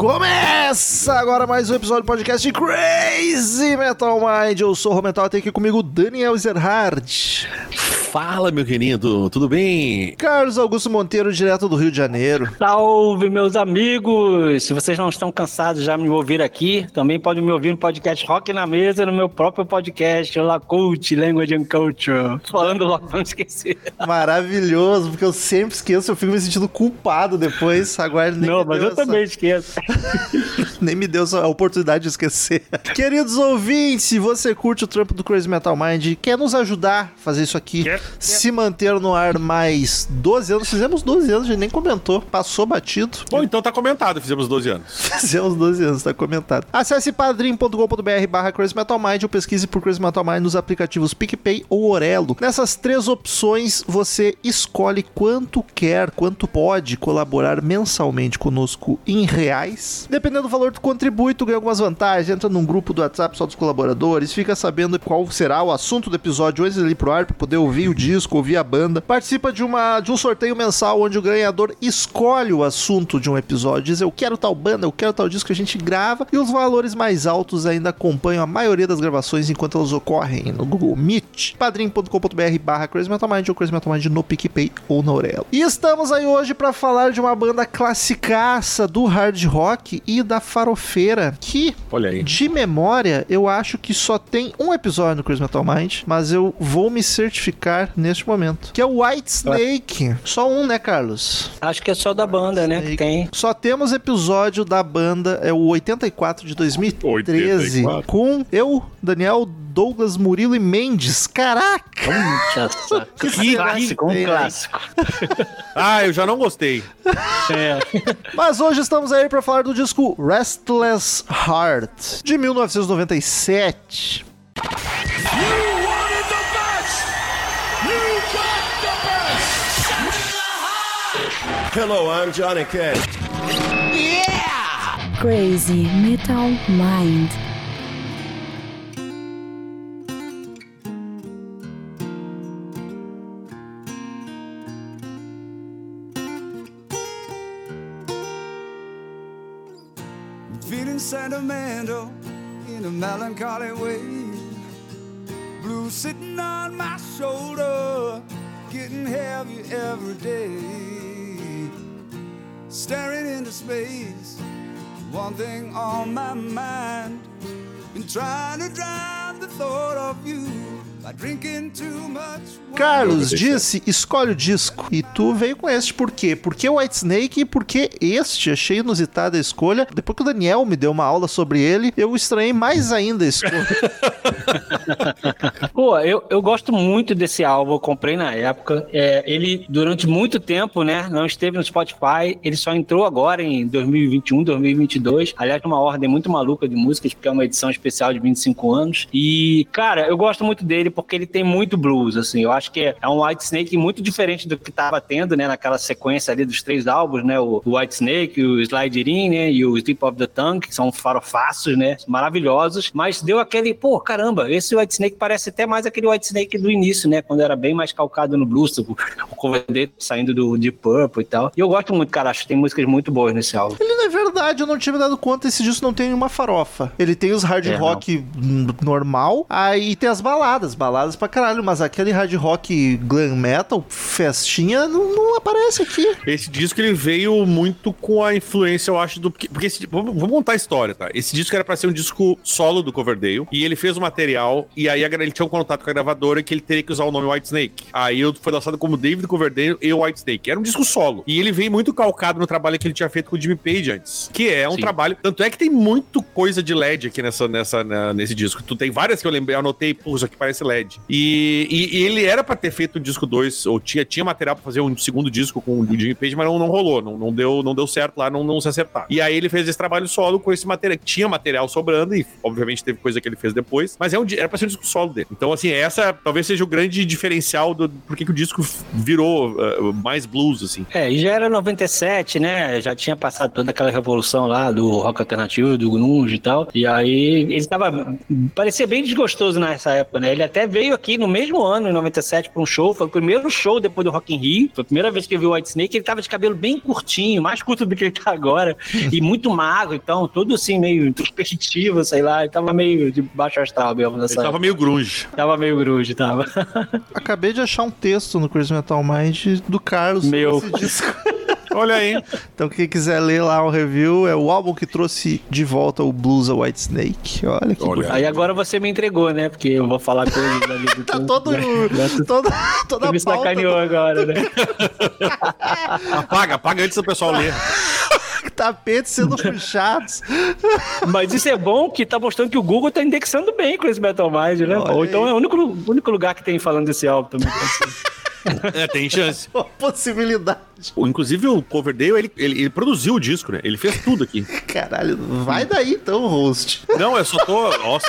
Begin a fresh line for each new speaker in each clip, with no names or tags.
Começa agora mais um episódio do podcast Crazy Metal Mind. Eu sou o Romental, tem aqui comigo Daniel Zerhard.
Fala, meu querido, tudo bem?
Carlos Augusto Monteiro, direto do Rio de Janeiro.
Salve, meus amigos! Se vocês não estão cansados já me ouvir aqui, também podem me ouvir no podcast Rock na Mesa, no meu próprio podcast, Olá Cult, Language and Culture. Falando logo, não esquecer.
Maravilhoso, porque eu sempre esqueço, eu fico me sentindo culpado depois. Agora nem
Não, mas eu essa... também esqueço.
nem me deu a oportunidade de esquecer. Queridos ouvintes, se você curte o trampo do Crazy Metal Mind e quer nos ajudar a fazer isso aqui, quer? Se manter no ar mais 12 anos, fizemos 12 anos, a gente nem comentou, passou batido.
Bom, então tá comentado, fizemos 12 anos.
fizemos 12 anos, tá comentado. Acesse padrim.com.br barra Crazy Metal Mind ou pesquise por Crazy Metal Mind nos aplicativos PicPay ou Orelo. Nessas três opções, você escolhe quanto quer, quanto pode colaborar mensalmente conosco em reais. Dependendo do valor que contribui, tu ganha algumas vantagens, entra num grupo do WhatsApp só dos colaboradores, fica sabendo qual será o assunto do episódio antes de ir pro ar para poder ouvir o disco, ouvir a banda. Participa de, uma, de um sorteio mensal onde o ganhador escolhe o assunto de um episódio, diz eu quero tal banda, eu quero tal disco que a gente grava, e os valores mais altos ainda acompanham a maioria das gravações enquanto elas ocorrem no Google Meet, padrim.com.br barra Crazy Metal Mind ou Crazy Metal Mind no PicPay ou na Aurelo. E estamos aí hoje para falar de uma banda classicaça do hard rock e da farofeira, que,
Olha aí.
de memória, eu acho que só tem um episódio no Crazy Metal Mind, mas eu vou me certificar neste momento, que é o White Snake. Só um, né, Carlos?
Acho que é só da banda, né? Que tem.
Só temos episódio da banda, é o 84 de 2013, 84. com eu, Daniel, Douglas, Murilo e Mendes. Caraca!
Nossa, que clássico, um clássico.
ah, eu já não gostei.
É. Mas hoje estamos aí para falar do disco Restless Heart, de 1997.
Hello, I'm Johnny Cash.
Yeah! Crazy Metal Mind.
Feeling sentimental in a melancholy way. Blue sitting on my shoulder getting heavy every day. Staring into space, one thing on my mind. Been trying to drown the thought of you.
Carlos disse: escolhe o disco. E tu veio com este por quê? Por que White Snake e por que este? Achei inusitada a escolha. Depois que o Daniel me deu uma aula sobre ele, eu estranhei mais ainda a escolha.
Pô, eu, eu gosto muito desse álbum, eu comprei na época. É, ele, durante muito tempo, né, não esteve no Spotify. Ele só entrou agora em 2021, 2022. Aliás, numa ordem muito maluca de músicas, porque é uma edição especial de 25 anos. E, cara, eu gosto muito dele porque ele tem muito blues, assim. Eu acho que é um White Snake muito diferente do que tava tendo, né, naquela sequência ali dos três álbuns, né, o White Snake, o Slide In, né, e o Sleep of the Tongue, que são farofaços, né, maravilhosos, mas deu aquele, pô, caramba, esse White Snake parece até mais aquele White Snake do início, né, quando era bem mais calcado no blues, o, o cover dele saindo do Deep Purple e tal. E eu gosto muito, cara, acho que tem músicas muito boas nesse álbum.
Ele não é verdade, eu não tinha me dado conta, esse disco não tem nenhuma farofa. Ele tem os hard é, rock não. normal, aí tem as baladas, baladas pra caralho, mas aquele hard rock glam metal, festinha, não, não aparece aqui.
Esse disco ele veio muito com a influência, eu acho, do. Porque esse, vamos, vamos montar a história, tá? Esse disco era pra ser um disco solo do Coverdale, e ele fez o material, e aí ele tinha um contato com a gravadora que ele teria que usar o nome White Snake. Aí foi lançado como David Coverdale e White Snake. Era um disco solo. E ele veio muito calcado no trabalho que ele tinha feito com o Jimmy Page antes. Que é um Sim. trabalho. Tanto é que tem muito coisa de LED aqui nessa, nessa, na, nesse disco. Tu tem várias que eu lembrei, anotei, pô, isso aqui parece LED. E, e, e ele era para ter feito o disco 2, ou tinha, tinha material para fazer um segundo disco com o Jimmy Page, mas não, não rolou, não, não, deu, não deu certo lá, não, não se acertar. E aí ele fez esse trabalho solo com esse material. Tinha material sobrando, e obviamente teve coisa que ele fez depois, mas é um, era pra ser um disco solo dele. Então, assim, essa talvez seja o grande diferencial do porquê que o disco virou uh, mais blues, assim.
É, e já era 97, né? Já tinha passado toda aquela revolução evolução lá do rock alternativo, do grunge e tal. E aí ele tava parecia bem desgostoso nessa época, né? Ele até veio aqui no mesmo ano, em 97, para um show, foi o primeiro show depois do Rock in Rio. Foi a primeira vez que eu vi o White Snake, ele tava de cabelo bem curtinho, mais curto do que ele tá agora, e muito magro, então, tudo assim meio introspectivo, sei lá, ele tava meio de baixo astral mesmo nessa
Ele tava
época.
meio grunge.
Tava meio grunge, tava.
Acabei de achar um texto no Crazy Metal Mind do Carlos
Meu.
esse disco.
Olha aí.
Então, quem quiser ler lá o review, é o álbum que trouxe de volta o blues a White Snake. Olha que
Olha.
Aí agora você me entregou, né? Porque eu vou falar coisas ali do
Tá todo,
né?
todo, toda
Você
a
me
pauta
sacaneou agora, né?
Apaga, apaga antes do pessoal ler.
do tapete sendo puxados.
Mas isso é bom que tá mostrando que o Google tá indexando bem com esse Metal Mind, né?
Olha
Ou então
aí.
é o único, o único lugar que tem falando desse álbum também.
É, tem chance.
Uma possibilidade.
Inclusive, o Coverdale, ele, ele, ele produziu o disco, né? Ele fez tudo aqui.
Caralho, vai daí então, host.
Não, eu só tô. Nossa.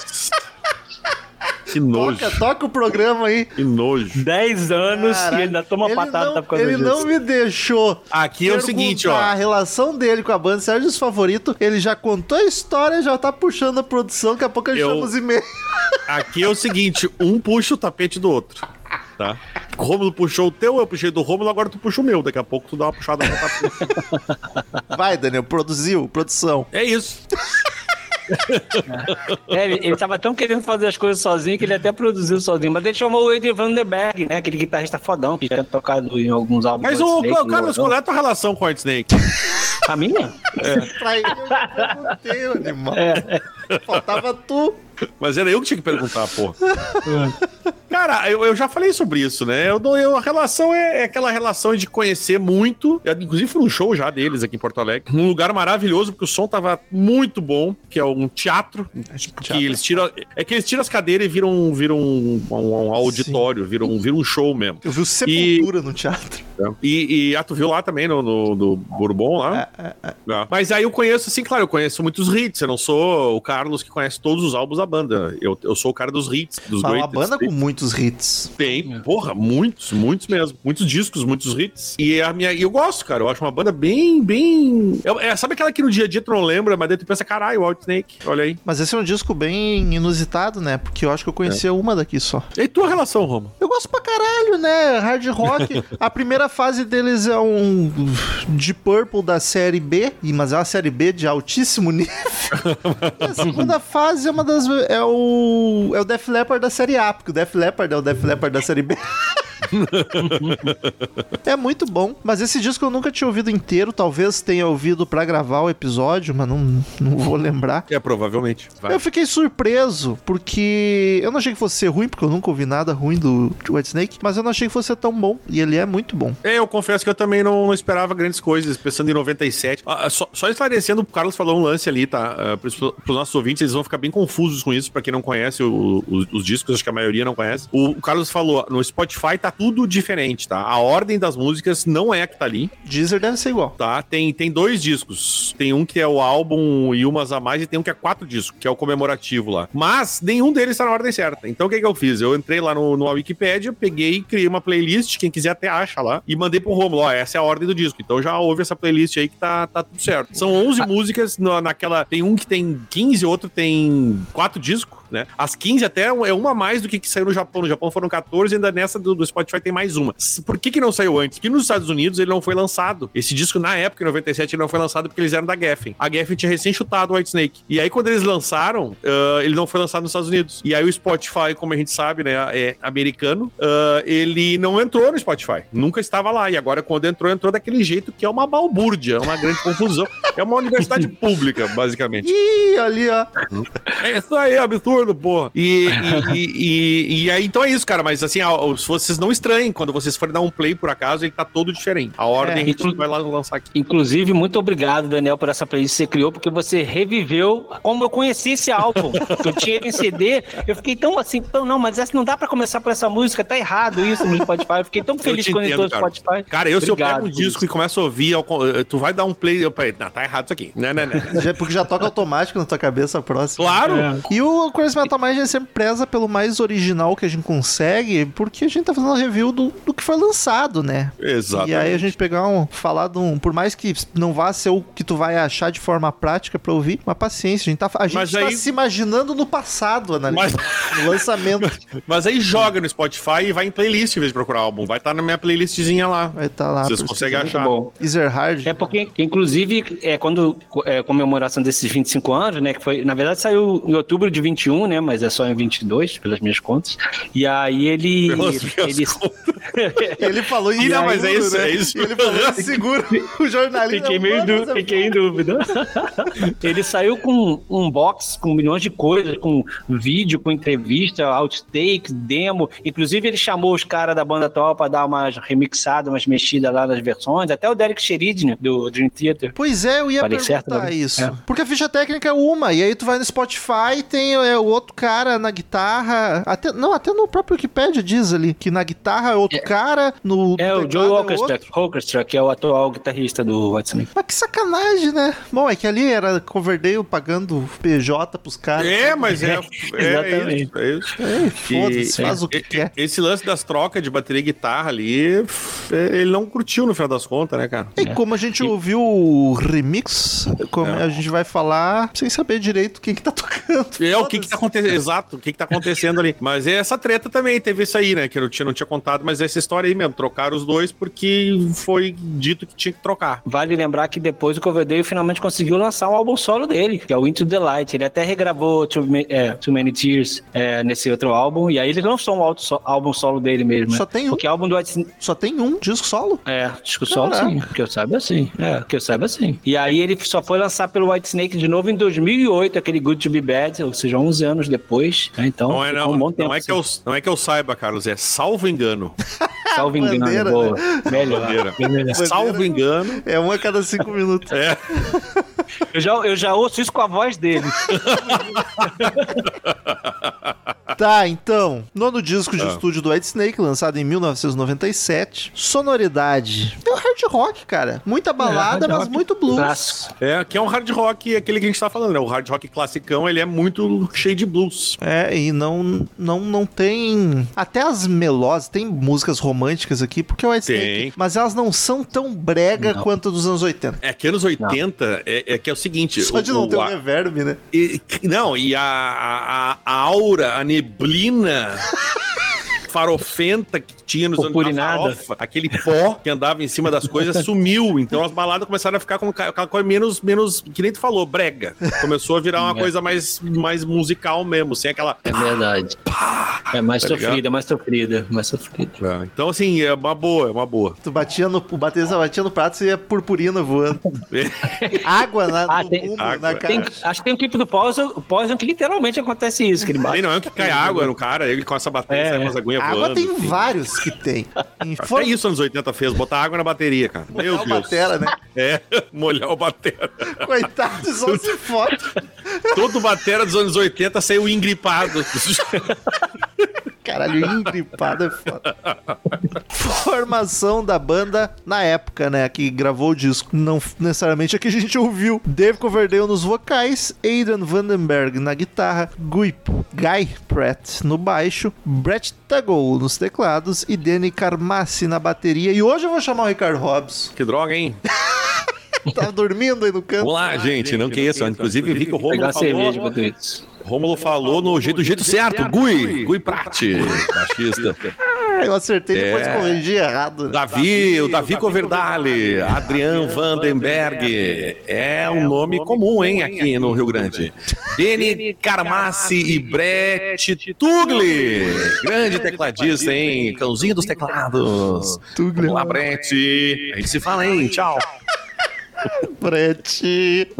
Que nojo.
Toca, toca o programa aí.
Que nojo.
10 anos
Caralho,
e ainda toma
ele
patada
não,
por causa
Ele
disso.
não me deixou.
Aqui é o seguinte, ó.
A relação dele com a banda Sérgio os Favorito, ele já contou a história, já tá puxando a produção, daqui a pouco a gente
Eu-
chama os e-mails.
Aqui é o seguinte: um puxa o tapete do outro. Tá? O Rômulo puxou o teu, eu puxei do Rômulo, agora tu puxa o meu. Daqui a pouco tu dá uma puxada no tapete.
Vai, Daniel, produziu, produção.
É isso.
É, ele, ele tava tão querendo fazer as coisas sozinho que ele até produziu sozinho. Mas ele chamou o Eddie Vandenberg, né? Aquele guitarrista fodão que tinha tocado em alguns álbuns.
Mas o,
Snake,
o Carlos, qual é a tua relação com o White Snake?
A minha?
Pra ele eu perguntei, animal. Faltava tu.
Mas era eu que tinha que perguntar, porra. Cara, eu, eu já falei sobre isso, né? Eu, eu- a relação é, é aquela relação de conhecer muito. Eu, inclusive, fui num show já deles aqui em Porto Alegre. Num lugar maravilhoso, porque o som tava muito bom, que é um teatro. Que eles tiram. É que eles tiram as cadeiras e viram, viram um, um- um auditório, viram, viram um show mesmo.
Eu vi o Sepultura no teatro.
né? E, e ah, tu viu lá também no, no, no Bourbon lá? É. Mas aí eu conheço, assim, claro, eu conheço muitos hits. Eu não sou o Carlos que conhece todos os álbuns da banda. Eu, eu sou o cara dos hits, dos
uma
greatest
banda com
hits.
Muitos hits.
Tem, porra, muitos, muitos mesmo. Muitos discos, muitos hits. E a minha, eu gosto, cara. Eu acho uma banda bem, bem. eu- é, sabe aquela que no dia a dia tu não lembra, mas daí tu pensa, caralho, White Snake, olha aí.
Mas esse é um disco bem inusitado, né? Porque eu acho que eu conhecia uma daqui só.
E tua relação, Roma?
Eu gosto pra caralho, né? Hard rock. A primeira fase deles é um de Purple da série B, mas é uma série B de altíssimo nível. E a segunda fase é uma das é o é o Def Leppard da série A, porque o Def Leppard é o Def Leppard da série B. é muito bom, mas esse disco eu nunca tinha ouvido inteiro, talvez tenha ouvido pra gravar o episódio, mas não, não vou lembrar.
É, provavelmente. Vai.
Eu fiquei surpreso, porque eu não achei que fosse ser ruim, porque eu nunca ouvi nada ruim do White Snake, mas eu não achei que fosse ser tão bom, e ele é muito bom.
É, eu confesso que eu também não, esperava grandes coisas, pensando em 97. Ah, ah, só, só esclarecendo, o Carlos falou um lance ali, tá? Uh, para os nossos ouvintes, eles vão ficar bem confusos com isso, pra quem não conhece o- os, os discos, acho que a maioria não conhece. O, o Carlos falou, no Spotify tá tudo diferente, tá? A ordem das músicas não é a que tá ali,
Deezer deve ser igual.
tá? Tem, tem dois discos. Tem um que é o álbum e umas a mais, e tem um que é quatro discos, que é o comemorativo lá. Mas nenhum deles tá na ordem certa. Então o que, que eu fiz? Eu entrei lá no, no Wikipedia, peguei, criei uma playlist, quem quiser até acha lá, e mandei pro Romulo, ó, essa é a ordem do disco. Então já ouve essa playlist aí que tá, tá tudo certo. São 11 músicas na- naquela. Tem um que tem 15, outro tem quatro discos. Né? As 15 até é uma a mais do que, que saiu no Japão. No Japão foram 14, ainda nessa do, do Spotify tem mais uma. Por que, que não saiu antes? Porque nos Estados Unidos ele não foi lançado. Esse disco, na época, em 97, ele não foi lançado porque eles eram da Geffen. A Geffen tinha recém chutado o White Snake. E aí, quando eles lançaram, ah, ele não foi lançado nos Estados Unidos. E aí, o Spotify, como a gente sabe, né, é americano, ah, ele não entrou no Spotify. Nunca estava lá. E agora, quando entrou, entrou daquele jeito que é uma balbúrdia, é uma grande confusão. É uma universidade pública, basicamente.
Ih, ali, ó.
É isso aí, absurdo, porra. E, e, e, e- e aí, então é isso, cara. Mas assim, vocês não estranhem, quando vocês forem dar um play por acaso, ele tá todo diferente. A ordem
É,
a gente vai lá lançar aqui.
Inclusive, muito obrigado, Daniel, por essa playlist que você criou, porque você reviveu como eu conheci esse álbum. que eu tinha ele em CD, eu fiquei tão assim, tão, não, mas essa não dá pra começar por essa música, tá errado isso no Spotify. Eu fiquei tão feliz quando entrou no. Spotify.
Cara, eu se eu
Obrigado
pego um disco
isso.
e começo a ouvir, eu- tu vai dar um play, eu falei, não, tá errado isso aqui. Não, não, não.
Já- porque já toca automático na tua cabeça a próxima.
Claro!
É.
E o Crazy Crazy Metal Mind a gente sempre preza pelo mais original que a gente consegue, porque a gente tá fazendo review do, do que foi lançado, né?
Exatamente.
E aí a gente pegar um, falar de um, por mais que não vá ser o que tu vai achar de forma prática pra ouvir, uma paciência, a gente tá, a gente
Mas
tá
aí-
se imaginando no passado, analisando no lançamento.
Mas aí joga no Spotify e vai em playlist em vez de procurar álbum. Vai estar na minha playlistzinha lá.
Vai estar lá.
Vocês conseguem
pesquisar.
achar.
Bom.
Ezerhard.
É porque, inclusive, é, quando é, comemoração desses 25 anos, né? Que foi, na verdade, saiu em outubro de 21, né? Mas é só em 22, pelas minhas contas. E aí ele.
Pelas
ele
Ele falou
Ih, não, mas é isso,
né?
é isso.
Ele falou seguro. O jornalista.
Fiquei, meio
"Mano,
du- fiquei em dúvida. Ele saiu com um box com milhões de coisas, com vídeo, com entrevista, outtakes, demo. Inclusive, ele chamou os caras da banda atual pra dar umas remixadas, umas mexidas lá nas versões. Até o Derek Sheridin, do Dream Theater.
Pois é, eu ia
Falei
perguntar
certo, né?
isso.
É.
Porque a ficha técnica é uma, e aí tu vai no Spotify tem é, o outro cara na guitarra. Até, não, até no próprio Wikipedia diz ali que na guitarra é outro cara, no.
É o Joe
é
Orchestra. Orchestra, que é o atual guitarrista do Whitesnake.
Mas que sacanagem, né? Bom, é que ali era Coverdale pagando PJ pros caras.
É, mas é. é
Exatamente.
isso, é isso.
Foda-se, faz o que quer.
Esse lance das trocas de bateria e guitarra ali, f- ele não curtiu no final das contas, né, cara?
E como a gente ouviu o remix, como
É.
a gente vai falar sem saber direito quem que tá tocando.
É o que que tá acontecendo, exato, o que que tá acontecendo ali. Mas é essa treta também, teve isso aí, né, que eu não tinha, não tinha contado, mas essa história aí mesmo, trocaram os dois porque foi dito que tinha que trocar.
Vale lembrar que depois o Coverdale finalmente conseguiu lançar um álbum solo dele, que é o Into the Light. Ele até regravou Too, Ma- é, Too Many Tears é, nesse outro álbum, e aí ele lançou um so- álbum solo dele mesmo.
Só
né?
tem um?
Porque álbum do White
Só tem um disco solo.
É, disco solo
Caraca.
sim, que eu saiba sim. É, que eu saiba sim. E aí ele só foi lançar pelo White Snake de novo em 2008, aquele Good to Be Bad, ou seja, 11 anos depois. né? Então,
Não é, não,
um bom tempo.
não, é que eu, não é que eu saiba, Carlos, é salvo engano.
Salvo engano,
Bandeira,
boa. Melhor.
Bandeira.
Melhor.
Salvo engano.
É um a cada cinco minutos.
É.
Eu já, eu já ouço isso com a voz dele.
Tá, então, nono disco de
Ah.
estúdio do White Snake, lançado em 1997. Sonoridade. É o hard rock, cara. Muita balada,
hard
mas
rock
muito blues.
Clássico.
É, que é um hard rock, aquele que a gente tá falando, né? O hard rock classicão, ele é muito cheio de blues.
É, e não, não, não tem. Até as melós, tem músicas românticas aqui, porque é o White
Tem.
Snake. Mas elas não são tão brega
Não.
quanto a dos anos 80.
É que anos 80 é, é que é o seguinte.
Só de não
o,
ter um
a-
reverb, né?
e- não, e a, a, a aura, a neblina. Farofenta que tinha nos anos
Purpurinada.
farofa, aquele pó que andava em cima das coisas sumiu. Então as baladas começaram a ficar com aquela coisa menos, menos, que nem tu falou, brega. Começou a virar uma
É.
coisa mais, mais musical mesmo, sem aquela.
É verdade. É mais
Tá
sofrida,
ligado?
mais sofrida, mais sofrida.
Então, assim, é uma boa, é uma boa.
Tu batia no, o baterista batia no prato e ia purpurina voando. Água na,
Ah, tem-
mundo,
água.
na
Tem-
cara.
acho que tem um clipe do Poison, o Poison que literalmente acontece isso, que ele bate.
Não é que cai água no cara, ele com essa bateria,
É, é.
umas aguinhas
Água
voando.
tem
assim.
vários que tem. Em
Até isso anos 80 fez, botar água na bateria, cara. Meu
Molhar o
Deus.
batera, né?
É, molhar o batera.
Coitado, só se foda.
Todo batera dos anos 80 saiu engripado.
Caralho, engripado é foda. Formação da banda na época, né? Que gravou o disco. Não necessariamente a que a gente ouviu. Dave Coverdale nos vocais, Aidan Vandenberg na guitarra, Guy, Guy Pratt no baixo, Brett Tuggle nos teclados e Danny Carmassi na bateria. E hoje eu vou chamar o Ricardo Hobbs.
que droga, hein?
Tá dormindo aí no canto.
Vamos lá, gente, não que isso. Inclusive, vi que o
cerveja
falou. Rômulo falou no jeito, do jeito certo. Gui, Gui Prati, baixista.
Ah, eu acertei depois
É.
corrigi errado. né?
Davi, o Davi Coverdale, Adrian Vandenberg. É um nome comum, hein, aqui no Rio Grande. Deni Carmassi e Brett Tugli. Grande tecladista, hein? Cãozinho dos teclados.
Tugli.
Vamos lá, Brett. A gente se fala, hein? Tchau.
Brett.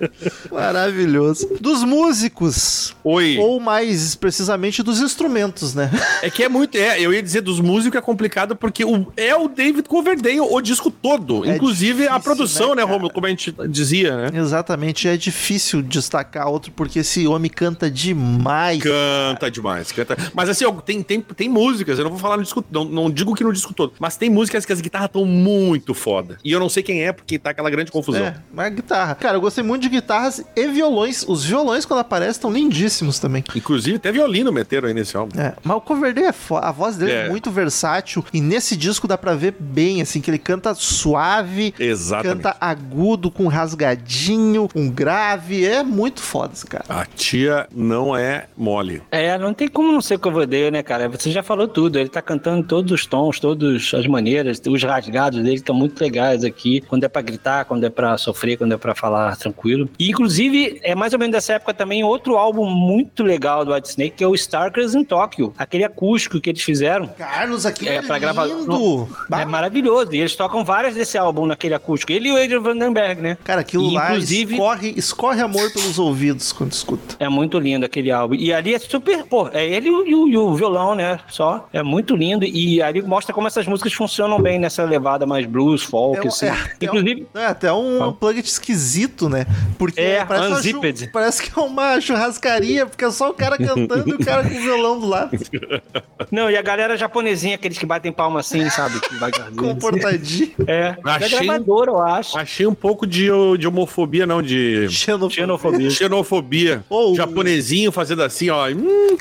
Maravilhoso. Dos músicos.
Oi.
Ou mais precisamente dos instrumentos, né?
É que é muito. É, eu ia dizer dos músicos é complicado porque o, é o David Coverdale o disco todo.
É
inclusive a
difícil,
produção,
né,
né,
cara?
Romulo? Como a gente dizia, né?
Exatamente. É difícil destacar outro porque esse homem canta demais.
Canta demais, canta. Mas assim, tem, tem, tem músicas, eu não vou falar no disco, não, não digo que no disco todo, mas tem músicas que as guitarras estão muito foda. E eu não sei quem é, porque tá aquela grande confusão.
É, mas guitarra. Cara, eu gostei muito de guitarras e violões. Os violões, quando aparecem, estão lindíssimos também.
Inclusive, até violino meteram aí nesse álbum.
É, mas o Coverdale é foda. A voz dele é.
É.
muito versátil. E nesse disco dá pra ver bem, assim, que ele canta suave,
Exatamente.
canta agudo, com rasgadinho, um grave. É muito foda esse cara.
A tia não é mole.
É, não tem como não ser Coverdale, né, cara? Você já falou tudo. Ele tá cantando todos os tons, todas as maneiras. Os rasgados dele estão muito legais aqui. Quando é pra gritar, quando é pra sofrer, quando é pra falar tranquilo. E, inclusive, é mais ou menos dessa época também outro álbum muito legal do Whitesnake, que é o Starkers in Tokyo. Aquele acústico que eles fizeram.
Carlos, aqui
É, pra gravar-.
Bah,
É maravilhoso. E eles tocam várias desse álbum naquele acústico. Ele e o Adrian Vandenberg, né?
Cara, aquilo
E,
lá
inclusive-
escorre, escorre amor pelos ouvidos quando escuta.
É muito lindo aquele álbum. E ali é super. Pô, é ele e o, e o- violão, né? Só. É muito lindo. E ali mostra como essas músicas funcionam bem nessa levada mais blues, folk,
É,
assim.
é até
Inclusive.
um, é até um
Fala.
plugin esquisito, né? Porque
É,
parece, chu- parece que é uma churrascaria, porque é só o cara cantando e o cara com o violão do lado,
Não, e a galera japonesinha, aqueles que batem palma assim, sabe?
Comportadinho.
É.
Achei-
É gravadora, eu acho.
Achei um pouco de, de homofobia, não, de
Xenofobia.
Xenofobia.
xenofobia.
Ou-
Japonesinho fazendo assim, ó. Hum,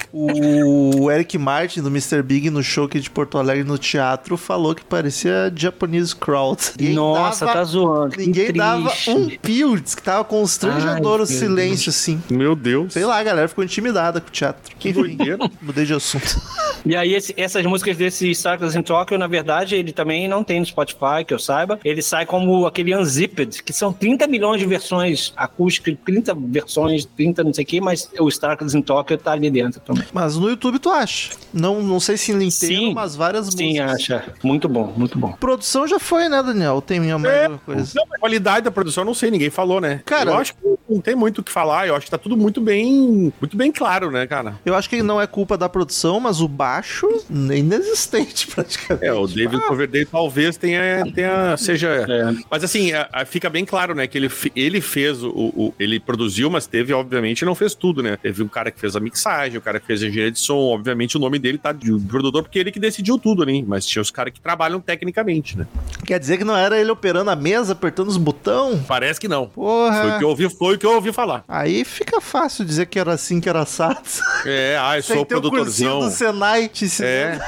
O Eric Martin, do Mr. Big, no show aqui de Porto Alegre, no teatro, falou que parecia Japanese crowd. Ninguém
Nossa,
dava-
tá zoando.
Ninguém dava um pio, disse que tava constrangedor
Ai,
o silêncio, assim.
meu Deus.
Sei lá, a galera ficou intimidada com o teatro.
Que doideira.
mudei de assunto.
E aí, esse- essas músicas desse Starkers in Tokyo, na verdade, ele também não tem no Spotify, que eu saiba. Ele sai como aquele Unzipped, que são 30 milhões de versões acústicas, 30 versões, 30 não sei o que, mas o Starkers in Tokyo tá ali dentro também.
Mas no YouTube tu acha. Não, não sei se inteiro,
Sim.
mas várias
Sim,
músicas.
acha. Muito bom, muito bom.
Produção já foi, né, Daniel? Tem minha mais
É,
alguma coisa.
Não, a qualidade da produção, eu não sei, ninguém falou, né?
Cara-
eu acho que não tem muito o que falar, eu acho que tá tudo muito bem, muito bem claro, né, cara?
Eu acho que não é culpa da produção, mas o baixo é inexistente praticamente.
É, o David Coverdale talvez tenha, tenha seja...
É.
Mas assim, a- a- fica bem claro, né, que ele, ele fez o, o- Ele produziu, mas teve, obviamente, não fez tudo, né? Teve um cara que fez a mixagem, o cara que fez a engenharia de som, obviamente o nome dele tá de produtor, porque ele que decidiu tudo ali, mas tinha os caras que trabalham tecnicamente, né?
Quer dizer que não era ele operando a mesa, apertando os botões?
Parece que não. Foi o
Porra.
que eu ouvi, foi o que eu ouvi falar.
Aí fica fácil dizer que era assim, que era assado.
É, ah, eu sou
o
produtorzão.
do Senai te ensinando.
É.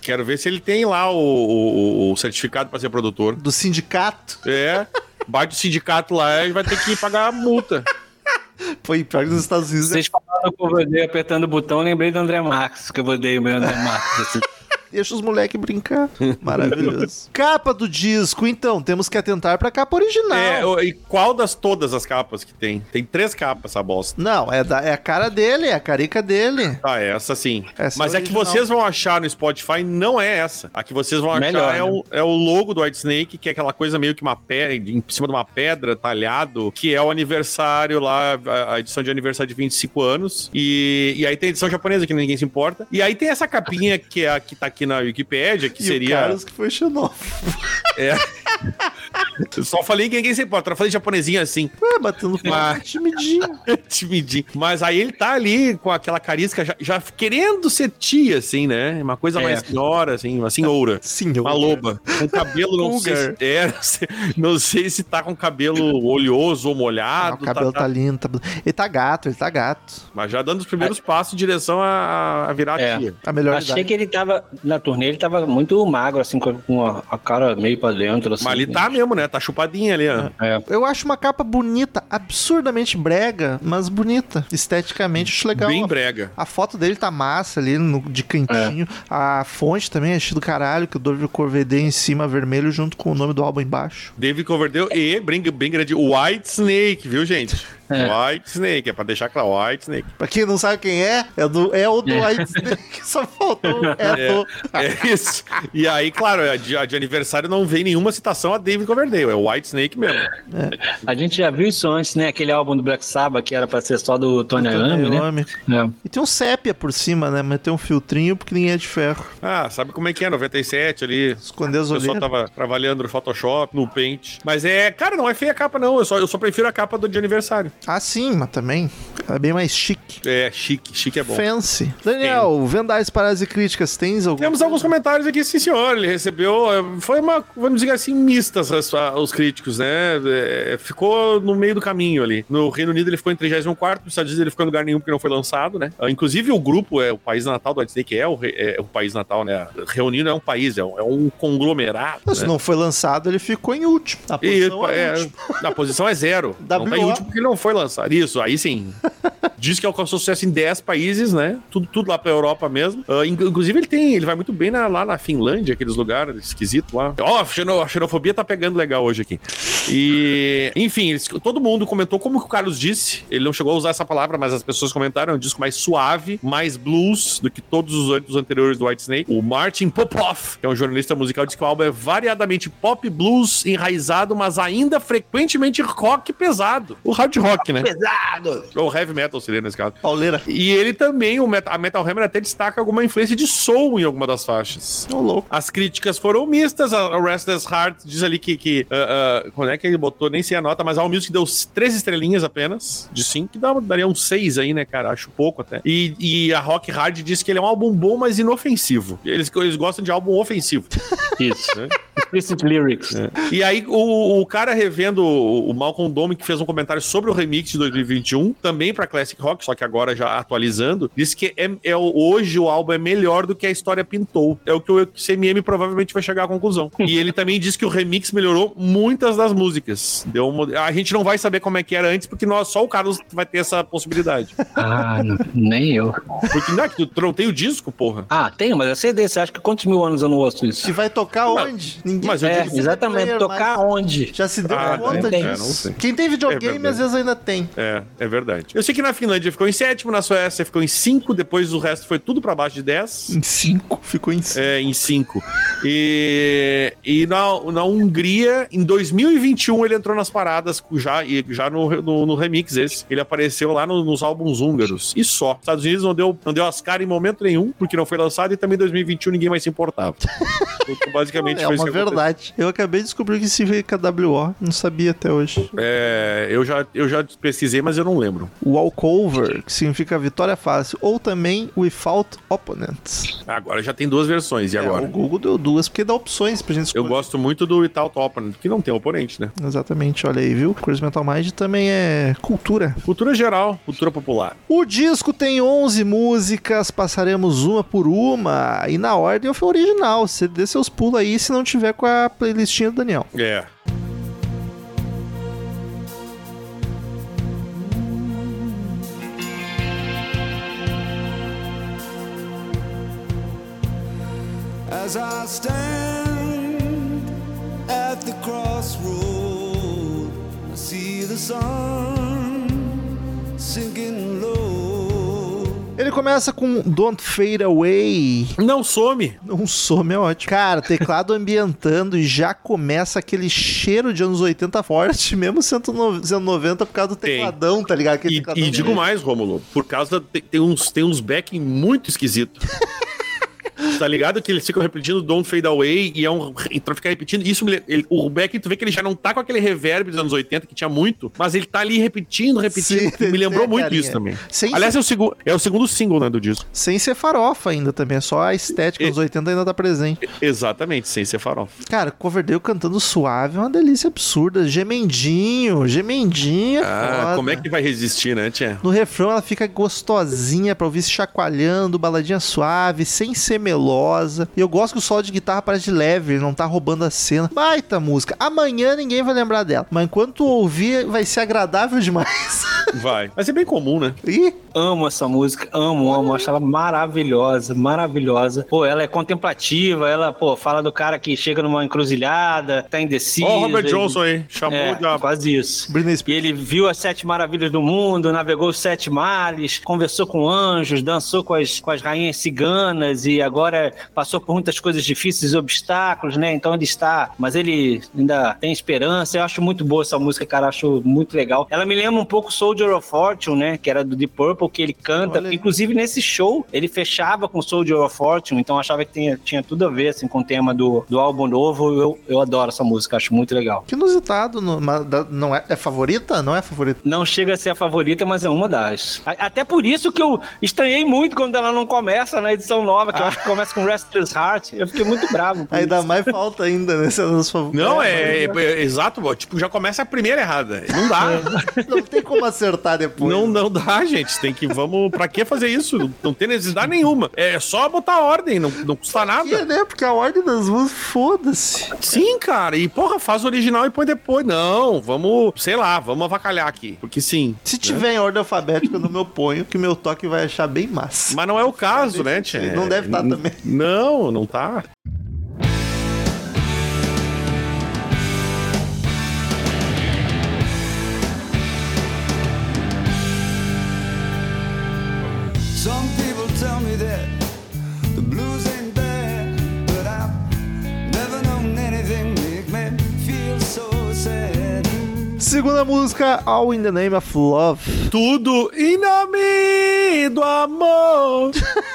Quero ver se ele tem lá o, o- o certificado pra ser produtor.
Do sindicato.
É. Bate o sindicato lá e vai ter que pagar a multa.
Foi pior que nos Estados Unidos.
Vocês falaram que eu odeio apertando o botão, eu lembrei do André Marques, que eu odeio o meu André Marques. assim.
Deixa os moleques brincar. Maravilhoso. capa do disco, então, temos que atentar pra capa original.
É, e qual das todas as capas que tem? Tem três capas essa bosta.
Não, é, da, é a cara dele, é a carica dele.
Ah, essa sim.
Essa
Mas
é
é que vocês vão achar no Spotify não é essa. A que vocês vão achar
Melhor,
é,
né?
o, é o logo do White Snake, que é aquela coisa meio que uma pedra, em cima de uma pedra, talhado, que é o aniversário lá, a- a edição de aniversário de 25 anos. E, e aí tem a edição japonesa, que ninguém se importa. E aí tem essa capinha que é a que tá aqui na Wikipédia, que
E o
seria.
Carlos que foi xenófobo.
É. Eu só falei que ninguém se importa. Eu falei japonesinho assim.
Ué, batendo
Ah.
palma, timidinho.
Timidinho. Mas aí ele tá ali com aquela carisca já, já querendo ser tia, assim, né? Uma coisa
É.
mais senhora, assim, uma senhora.
Senhor.
Uma loba. Com cabelo, não sei, se, é, não, sei, não sei se tá com cabelo oleoso ou
Ah,
molhado.
o cabelo tá, lindo. Tá... Ele tá gato, ele tá gato.
Mas já dando os primeiros passos em direção a, a virar
É.
tia.
A melhor
Achei
idade.
que ele tava, na turnê, ele tava muito magro, assim, com a, a cara meio pra dentro, assim.
Mas ali tá mesmo, né? Tá chupadinha ali, ó.
É.
Eu acho uma capa bonita, absurdamente brega, mas bonita. Esteticamente, acho legal.
Bem brega.
a foto dele tá massa ali, no, de cantinho. A fonte também, achei do caralho, que o David Corvedê em cima, vermelho, junto com o nome do álbum embaixo.
David Coverdale e, bem, bem grande, White Snake, viu, gente?
É.
White Snake, é pra deixar claro, White Snake.
Pra quem não sabe quem é, é, do, é o do White Snake, só faltou. É, do.
É isso. E aí, claro, a de, de aniversário não vem nenhuma citação a David Coverdale, é o White Snake mesmo.
A gente já viu isso antes, né? Aquele álbum do Black Sabbath que era pra ser só do Tony Iommi, né? É.
E tem um sépia por cima, né? Mas tem um filtrinho porque ninguém é de ferro.
Ah, sabe como é que é? 97 ali.
Esconder as
O pessoal tava trabalhando no Photoshop, no Paint. Mas é, cara, não é feia a capa, não. Eu só, eu só prefiro a capa do de aniversário.
Ah, sim, mas também é bem mais chique.
É, chique, chique é bom.
Fancy. Daniel, vendais, paradas e críticas, tens algum?
Temos alguns comentários aqui, sim, senhor. Ele recebeu. eh, Foi uma, vamos dizer assim, mistas os críticos, né? Eh, Ficou no meio do caminho ali. No Reino Unido ele ficou em 34, nos Estados Unidos ele ficou em lugar nenhum porque não foi lançado, né? Ah, Inclusive o grupo, é o país natal do White Snake, é o, é o país natal, né? Reunido é um país, é um, é um conglomerado.
Mas Se
né?
não foi lançado, ele ficou em último. A
E,
posição é,
é,
última.
a posição é zero. não tá em último porque ele não foi lançado. Isso, aí sim. Diz que alcançou sucesso em 10 países, né? Tudo, tudo lá pra Europa mesmo. In- inclusive, ele tem, ele vai muito bem na- lá na Finlândia, aqueles lugares esquisitos lá. Ó, a xeno- a xenofobia tá pegando legal hoje aqui. E, enfim, eles- todo mundo comentou como que o Carlos disse. Ele não chegou a usar essa palavra, mas as pessoas comentaram. É um disco mais suave, mais blues do que todos os outros anteriores do White Snake. O Martin Popoff, que é um jornalista musical, diz que o álbum é variadamente pop, blues, enraizado, mas ainda frequentemente rock pesado. O hard rock, né?
Pesado!
Ou heavy metal seria nesse caso.
Pauleira.
E ele também, o Metal, a Metal Hammer até destaca alguma influência de soul em alguma das faixas.
Ô, louco.
As críticas foram mistas. A Restless Heart diz ali que. que ah, ah, quando é que ele botou? Nem sei a nota, mas a All Music deu três estrelinhas apenas, de cinco, que dá, daria um seis aí, né, cara? Acho pouco até. E, e a Rock Hard diz que ele é um álbum bom, mas inofensivo. Eles, eles gostam de álbum ofensivo.
Isso. Explicit lyrics.
E aí, o, o cara revendo o, o Malcolm Dome, que fez um comentário sobre o remix de 2021, também pra Classic Rock, só que agora já atualizando, disse que é, é hoje o álbum é melhor do que a história pintou. É o que o CMM provavelmente vai chegar à conclusão. e ele também disse que o remix melhorou muitas das músicas. Deu uma- a gente não vai saber como é que era antes, porque nós, só o Carlos vai ter essa possibilidade.
Ah, não, nem eu.
Porque não é que tu não tem o disco, porra.
Ah, tenho, mas é CD. Você acha que quantos mil anos eu não ouço isso?
Se vai tocar
Mas-
onde? Ninguém
mas eu
É,
digo-
exatamente.
player,
Tocar
mas
onde?
Já se deu
Ah,
conta
tem.
É, não
disso.
sei.
Quem tem
É
videogame,
verdade.
às vezes ainda tem.
É, é verdade. Eu sei que na Finlândia ficou em sétimo, na Suécia ficou em cinco, depois o resto foi tudo pra baixo de 10.
Em 5. Ficou em 5.
É, em 5. E, e na, na Hungria, em 2021, ele entrou nas paradas já, e já no, no, no remix esse. Ele apareceu lá no- nos álbuns húngaros. E só. Estados Unidos não deu, não deu as caras em momento nenhum, porque não foi lançado, e também em 2021 ninguém mais se importava. Então, Basicamente
É
foi isso que.
Verdade. Eu acabei de descobrir que veio KWO. Não sabia até hoje.
É, eu, já, eu já pesquisei, mas eu não lembro.
Walkover, que significa vitória fácil. Ou também Without Opponents.
Agora já tem duas versões, e
É,
agora?
o Google deu duas, porque dá opções pra gente
Eu
escolher.
gosto muito do Without Opponent, que não tem oponente, né?
Exatamente, olha aí, viu? Crazy Metal Mind também é cultura.
Cultura geral, cultura popular.
O disco tem 11 músicas, passaremos uma por uma. E na ordem foi original. Você dê seus pulos aí se não tiver com a playlistinha do Daniel.
É.
As I stand at the crossroad, I see the sun sinking low.
Ele começa com Don't Fade Away.
Não some.
Um some é ótimo. Cara, teclado ambientando e já começa aquele cheiro de anos 80 forte, mesmo sendo no- sendo 90 por causa do
Tem.
tecladão, tá ligado? Aquele
E, e digo mais, Rômulo, por causa tem, tem uns tem uns backing muito esquisitos. Tá ligado que eles ficam repetindo Don't Fade Away e é um. E pra ficar repetindo, isso ele- o backing, tu vê que ele já não tá com aquele reverb dos anos 80 que tinha muito, mas ele tá ali repetindo, repetindo.
Sim,
me lembrou muito
carinha.
isso também.
Sem
Aliás, é o, segu, é o segundo single né, do disco.
Sem ser farofa ainda também, é só a estética dos 80 ainda tá presente.
Exatamente, sem ser farofa.
Cara, Coverdale cantando suave é uma delícia absurda. Gemendinho, gemendinho é
Ah,
foda.
como é que vai resistir, né, Tia?
No refrão ela fica gostosinha pra ouvir se chacoalhando, baladinha suave, sem ser melosa. E eu gosto que o solo de guitarra parece leve, ele não tá roubando a cena. Baita música. Amanhã ninguém vai lembrar dela. Mas enquanto ouvir, vai ser agradável demais.
Vai. Vai ser bem comum, né?
Ih,
Amo essa música, amo, amo. Acho ela maravilhosa, maravilhosa. Pô, ela é contemplativa, ela, pô, fala do cara que chega numa encruzilhada, tá indeciso.
Ó, o Robert
ele-
Johnson aí. Chamou
É,
de.
quase isso.
Britney
E
Spears.
ele viu as sete maravilhas do mundo, navegou os sete mares, conversou com anjos, dançou com as, com as rainhas ciganas e agora é, passou por muitas coisas difíceis, obstáculos, né? Então ele está, mas ele ainda tem esperança. Eu acho muito boa essa música, cara, acho muito legal. Ela me lembra um pouco Soldier of Fortune, né? Que era do Deep Purple, que ele canta.
Olha.
Inclusive nesse show, ele fechava com Soldier of Fortune, então eu achava que tinha, tinha tudo a ver assim, com o tema do, do álbum novo. Eu, eu adoro essa música, acho muito legal.
Que inusitado. da- não é, é favorita? Não é favorita?
Não chega a ser a favorita, mas é uma das. Até por isso que eu estranhei muito quando ela não começa na edição nova, que eu acho que começa com Restless Heart. Eu fiquei muito bravo.
Ainda
isso.
mais falta ainda, né? Se é.
Não, é, é- exato, tipo, já começa a primeira errada. Não dá.
Não tem como acertar depois.
Não, não dá, gente. Tem que, vamos, pra que fazer isso? Não, não tem necessidade nenhuma. É só botar ordem, não, não custa
Que,
nada.
né? Porque a ordem das músicas, foda-se.
Sim, cara. E, porra, faz o original e põe depois. Não, vamos, sei lá, vamos avacalhar aqui. Porque sim.
Se tiver em ordem alfabética, eu não me oponho, que meu toque vai achar bem massa.
Mas não é o caso, né, Tchê?
Não deve estar também.
Não, não tá.
Segunda música, All in the Name of Love.
Tudo em nome do amor.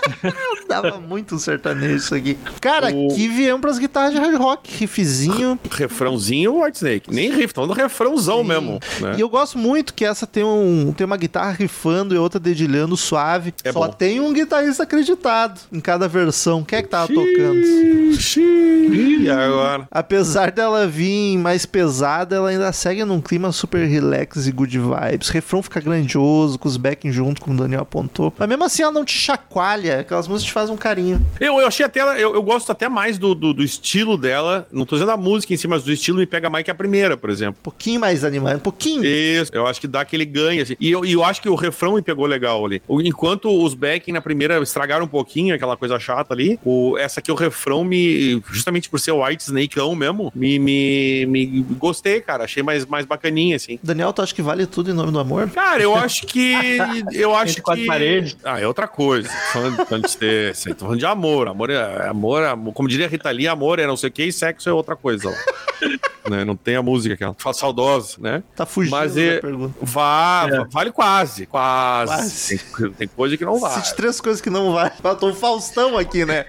Dava muito sertanejo isso aqui. Cara,
O-
aqui viemos pras guitarras de hard rock, riffzinho.
Refrãozinho White Snake. Nem riff, estão no refrãozão mesmo. Né?
E eu gosto muito que essa tem, um, tem uma guitarra rifando e outra dedilhando suave.
É
Só
bom.
tem um guitarrista acreditado em cada versão. Quem é que tava tocando?
Xiii, E agora?
Apesar dela vir mais pesada, ela ainda segue num clima super relax e good vibes. O refrão fica grandioso, com os backing junto, como o Daniel apontou. Mas mesmo assim ela não te chacoalha, aquelas músicas te fazem um carinho.
Eu, eu achei até. ela- Eu, eu gosto até mais do, do, do estilo dela. Não tô dizendo a música em si, mas do estilo me pega mais que a primeira, por exemplo.
Um pouquinho mais animado, um pouquinho.
Isso, eu acho que dá aquele ganho, assim. E eu, eu acho que o refrão me pegou legal ali. Enquanto os backing na primeira estragaram um pouquinho, aquela coisa chata ali, o, essa aqui, o refrão me. Justamente por ser o White Snakeão mesmo, me, me, me gostei, cara. Achei mais, mais bacaninha, assim.
Daniel, tu acha que vale tudo em nome do amor?
Cara, eu acho que. Eu acho que.
paredes.
Ah, é outra coisa. Tô falando, falando de, ter, assim, tô falando de amor. Amor é. Amor, é- como diria a Rita Lee, amor é não sei o que, e sexo é outra coisa. ó. Né? Não tem a música que ela fala saudosa, né?
Tá fugindo
Mas
da
é,
pergunta.
vá, va- vale quase, quase.
Quase.
Tem, tem coisa que não vale.
Cite três coisas que não vale. Eu tô o Faustão aqui, né?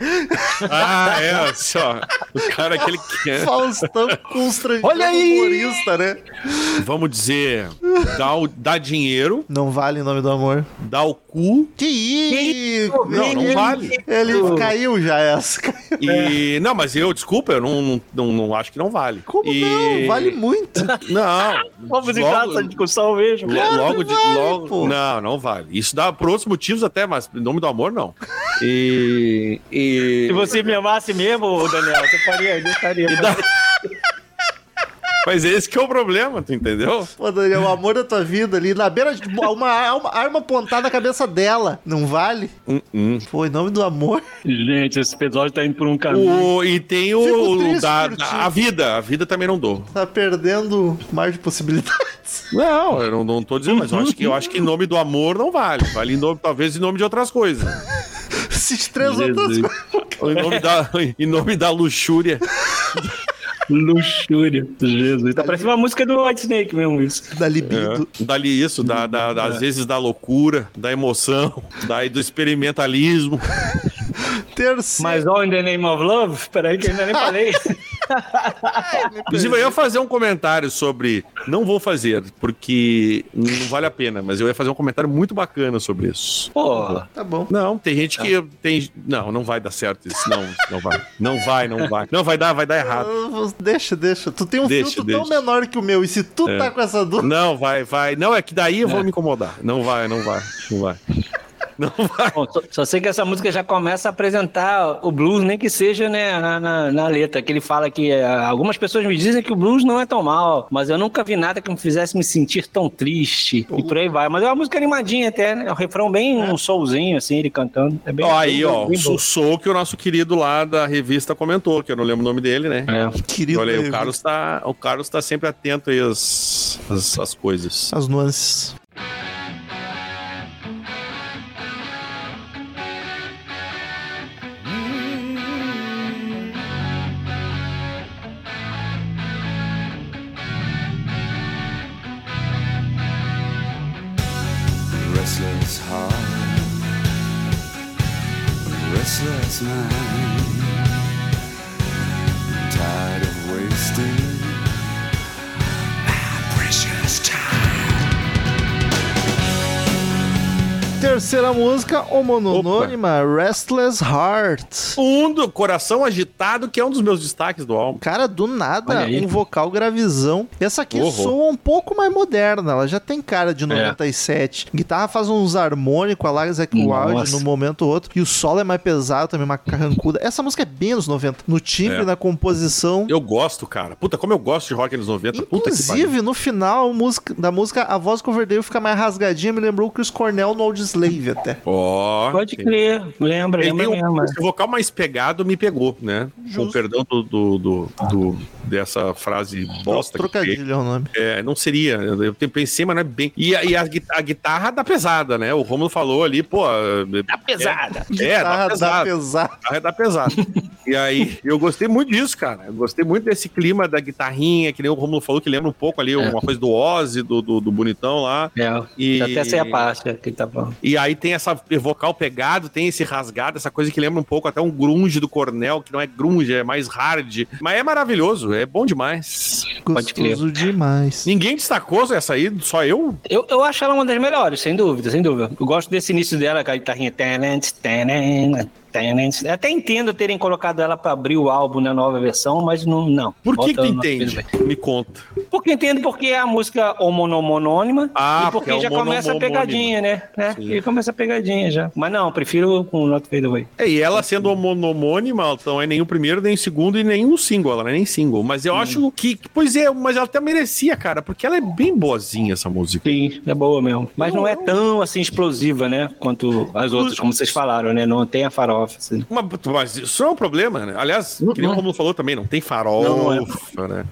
Ah, é, só. O cara aquele que é.
Faustão constrangido
Olha aí!
humorista, né?
Vamos dizer, dá, o, dá dinheiro,
Não vale em nome do amor.
dá o cu.
Que isso?
Não, não vale.
Ele caiu já essa.
E. Não, mas eu, desculpa, eu não, não, não, não acho que não vale.
Como
E-
não? Vale muito.
Não.
Vamos entrar nessa discussão mesmo.
Lo- Logo de.
vale,
logo,
pô.
não, não vale. Isso dá por outros motivos até, mas em nome do amor, não. E. e
Se você me amasse mesmo, Daniel, você faria, eu faria.
Mas esse que é o problema, tu entendeu?
Pô, Daniel, o amor da tua vida ali, na beira de uma arma, arma apontada na cabeça dela. Não vale?
Hum, hum.
Pô, em nome do amor.
Gente, esse episódio tá indo por um caminho.
O, e tem o, o da, a vida. A vida também não dou.
Tá perdendo mais de possibilidades.
Não, eu não, não tô dizendo, mas eu acho, que, eu acho que em nome do amor não vale. Vale em nome, talvez em nome de outras coisas.
Cite três outras coisas.
Em nome da, em nome da luxúria.
Luxúria. Jesus. Tá parecendo uma música do White Snake mesmo, isso.
Da libido.
É. Dali isso, da, da- da- às vezes da loucura, da emoção, daí do experimentalismo.
Terceiro.
Mas All in the Name of Love? Peraí que eu ainda nem falei.
Inclusive, eu ia fazer um comentário sobre. Não vou fazer, porque não vale a pena, mas eu ia fazer um comentário muito bacana sobre isso.
Pô,
Tá bom.
Não, tem gente que tem. Não, não vai dar certo isso. Não, não vai. Não vai, não vai. Não vai dar, vai dar errado.
Deixa, deixa. Tu tem um
Deixa,
filtro tão
deixa.
menor que o meu. E se tu
É.
tá com essa dúvida.
Não, vai, vai. Não, é que daí eu vou me incomodar. Não vai, não vai, não vai. Não vai.
Bom, só, só sei que essa música já começa a apresentar o blues, nem que seja né, na, na, na letra, que ele fala que eh, algumas pessoas me dizem que o blues não é tão mal, mas eu nunca vi nada que me fizesse me sentir tão triste, e por aí vai. Mas é uma música animadinha até, né? É um refrão bem um soulzinho, assim, ele cantando. É bem,
Ó, aí, ó,
bem
o. Sussou que o nosso querido lá da revista comentou, que eu não lembro o nome dele, né?
É.
Querido.
Olha aí, o Carlos tá, o Carlos tá sempre atento aí às, às, às coisas.
As nuances.
Restless mind.
Terceira música, homonônima, Restless Heart.
Um do Coração Agitado, que é um dos meus destaques do álbum.
Cara, do nada, um vocal gravizão. Essa aqui
Horror.
soa um pouco mais moderna, ela já tem cara de 97. Guitarra faz uns harmônicos, a lá Zac Wild no momento ou outro. E o solo é mais pesado também, uma carrancuda. Essa música é bem anos 90. No timbre,
É.
na composição.
Eu gosto, cara. Puta, como eu gosto de rock anos 90. Puta que pariu.
Inclusive, no final música, da música, a voz do Coverdale fica mais rasgadinha. Me lembrou o Chris Cornell no Old Slave até.
Ó.
Pode crer, lembra,
Ele
lembra
um,
mesmo.
esse vocal mais pegado me pegou, né? Com
Justo.
perdão do, do, do- do- dessa frase bosta.
Trocadilho é o nome.
É, não seria. Eu pensei, mas não é bem. E, a- e a, a guitarra dá pesada, né? O Romulo falou ali, pô.
Tá pesada.
É,
Guitarra
dá
dá
pesada.
pesado.
A guitarra dá pesada. e aí, eu gostei muito disso, cara. Eu gostei muito desse clima da guitarrinha, que nem o Romulo falou, que lembra um pouco ali uma coisa do Ozzy, do, do, do bonitão lá.
É,
E-
até sei a parte que ele tá falando.
E aí tem essa vocal pegado, tem esse rasgado, essa coisa que lembra um pouco até um grunge do Cornell, que não é grunge, é mais hard. Mas é maravilhoso, é bom demais.
Gostoso demais.
Ninguém destacou essa aí, só eu?
Eu, eu acho ela uma das melhores, sem dúvida, sem dúvida. Eu gosto desse início dela, com a guitarrinha. Tenant, tenant. Até entendo terem colocado ela pra abrir o álbum na nova versão, mas não. não.
Por que, que tu entende? Me conta.
Porque entendo porque é a música homonomonônima
Ah,
e porque,
porque é
já começa a
homonomônima.
pegadinha, né? né? E começa a pegadinha já. Mas não, prefiro com o Not Fade Away.
É, e ela sendo homônima, ela não é nem o primeiro, nem o segundo e nem o single, ela não é nem single. Mas eu acho que, pois é, mas ela até merecia, cara, porque ela é bem boazinha, essa música.
Sim, é boa mesmo. Mas não é tão assim explosiva, né? Quanto as outras, como vocês falaram, né? Não tem a farofa. Assim.
Mas, mas isso não é um problema, né? Aliás, que nem o Romulo falou também, não tem farofa, né?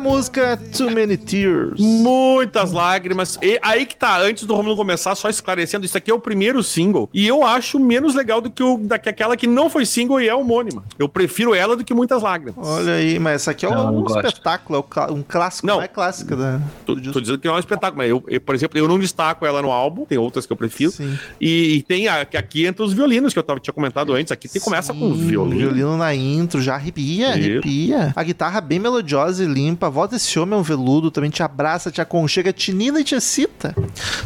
Música, Too Many Tears.
Muitas lágrimas. E aí que tá, antes do Romulo começar, só esclarecendo, isso aqui é o primeiro single. E eu acho menos legal do que, o, da, que aquela que não foi single e é homônima. Eu prefiro ela do que muitas lágrimas.
Olha aí, mas essa aqui é
Não,
um espetáculo, é um clássico,
Não.
não é clássica da,
Tô, tô dizendo que não é um espetáculo, mas eu, eu, por exemplo, eu não destaco ela no álbum, tem outras que eu prefiro.
Sim.
E, e tem a, aqui entra os violinos, que eu tava, tinha comentado antes. Aqui tem, começa com violino.
violino na intro, já arrepia, arrepia. A guitarra bem melodiosa e limpa. A voz desse homem é um veludo, também te abraça, te aconchega, te nina e te excita.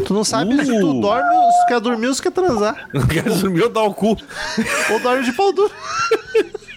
Tu não sabe se tu
Uh.
dorme, se quer dormir ou se quer transar.
Não quero dormir ou dar o cu.
ou dorme de pau duro.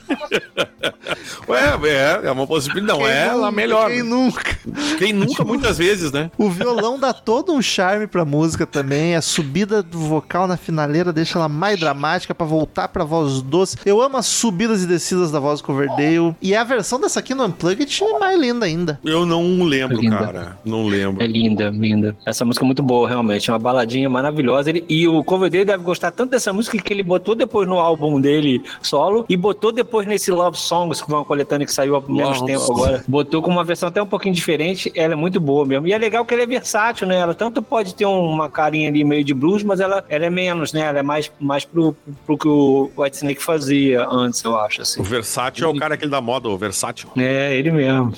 Ué, é, é uma possibilidade. Não
Quem
é
nunca?
a melhor.
Quem nunca?
Quem nunca, muitas vezes, né?
O violão dá todo um charme pra música também. A subida do vocal na finaleira deixa ela mais dramática pra voltar pra voz doce. Eu amo as subidas e descidas da voz do Coverdale. E a versão dessa aqui no Unplugged é mais linda ainda.
Eu não lembro,
Linda.
cara. Não lembro.
É linda, linda. Essa música é muito boa, realmente. É uma baladinha maravilhosa. Ele, e o cover dele deve gostar tanto dessa música que ele botou depois no álbum dele solo e botou depois nesse Love Songs, que foi uma coletânea que saiu há menos
Love
tempo
Songs.
agora. Botou com uma versão até um pouquinho diferente. Ela é muito boa mesmo. E é legal que ela é versátil, né? Ela tanto pode ter uma carinha ali meio de blues, mas ela, ela é menos, né? Ela é mais, mais pro, pro que o White Snake fazia antes, eu acho, assim.
O versátil é o cara aquele da moda, o versátil.
É, ele mesmo.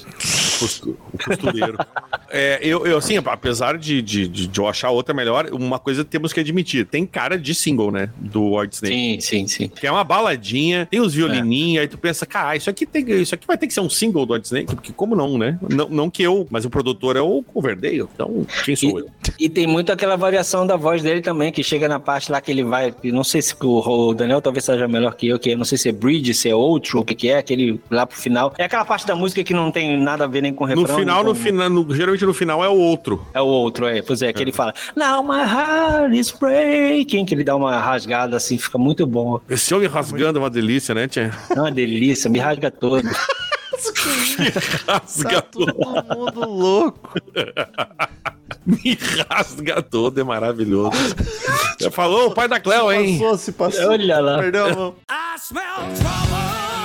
o costureiro. é, eu, eu, assim, apesar de, de, de, de eu achar outra melhor, uma coisa temos que admitir: tem cara de single, né? Do White Snake.
Sim, sim, sim.
Que é uma baladinha, tem os violininhos, aí tu pensa, cara, isso aqui, tem, isso aqui vai ter que ser um single do White Snake, porque como não, né? Não, não que eu, mas o produtor é o Coverdale, então quem sou eu?
E tem muito aquela variação da voz dele também, que chega na parte lá que ele vai. Não sei se o, Daniel talvez seja melhor que eu, que eu não sei se é bridge, se é outro, o que, que é, aquele lá pro final. É aquela parte da música que não tem nada a ver nem com o refrão.
No final, no final, no- geralmente no final é o outro.
É o outro, é. Pois é, que ele fala, Now my heart is breaking, que ele dá uma rasgada assim, fica muito bom.
Esse homem rasgando é uma delícia, né, Tia?
É uma delícia, me rasga todo.
Rasga
Tá
todo.
todo mundo louco.
Me rasga todo, é maravilhoso. Já falou o pai da Cleo, hein?
Passou, se passou.
Olha lá.
Perdeu a mão.
I smell trouble.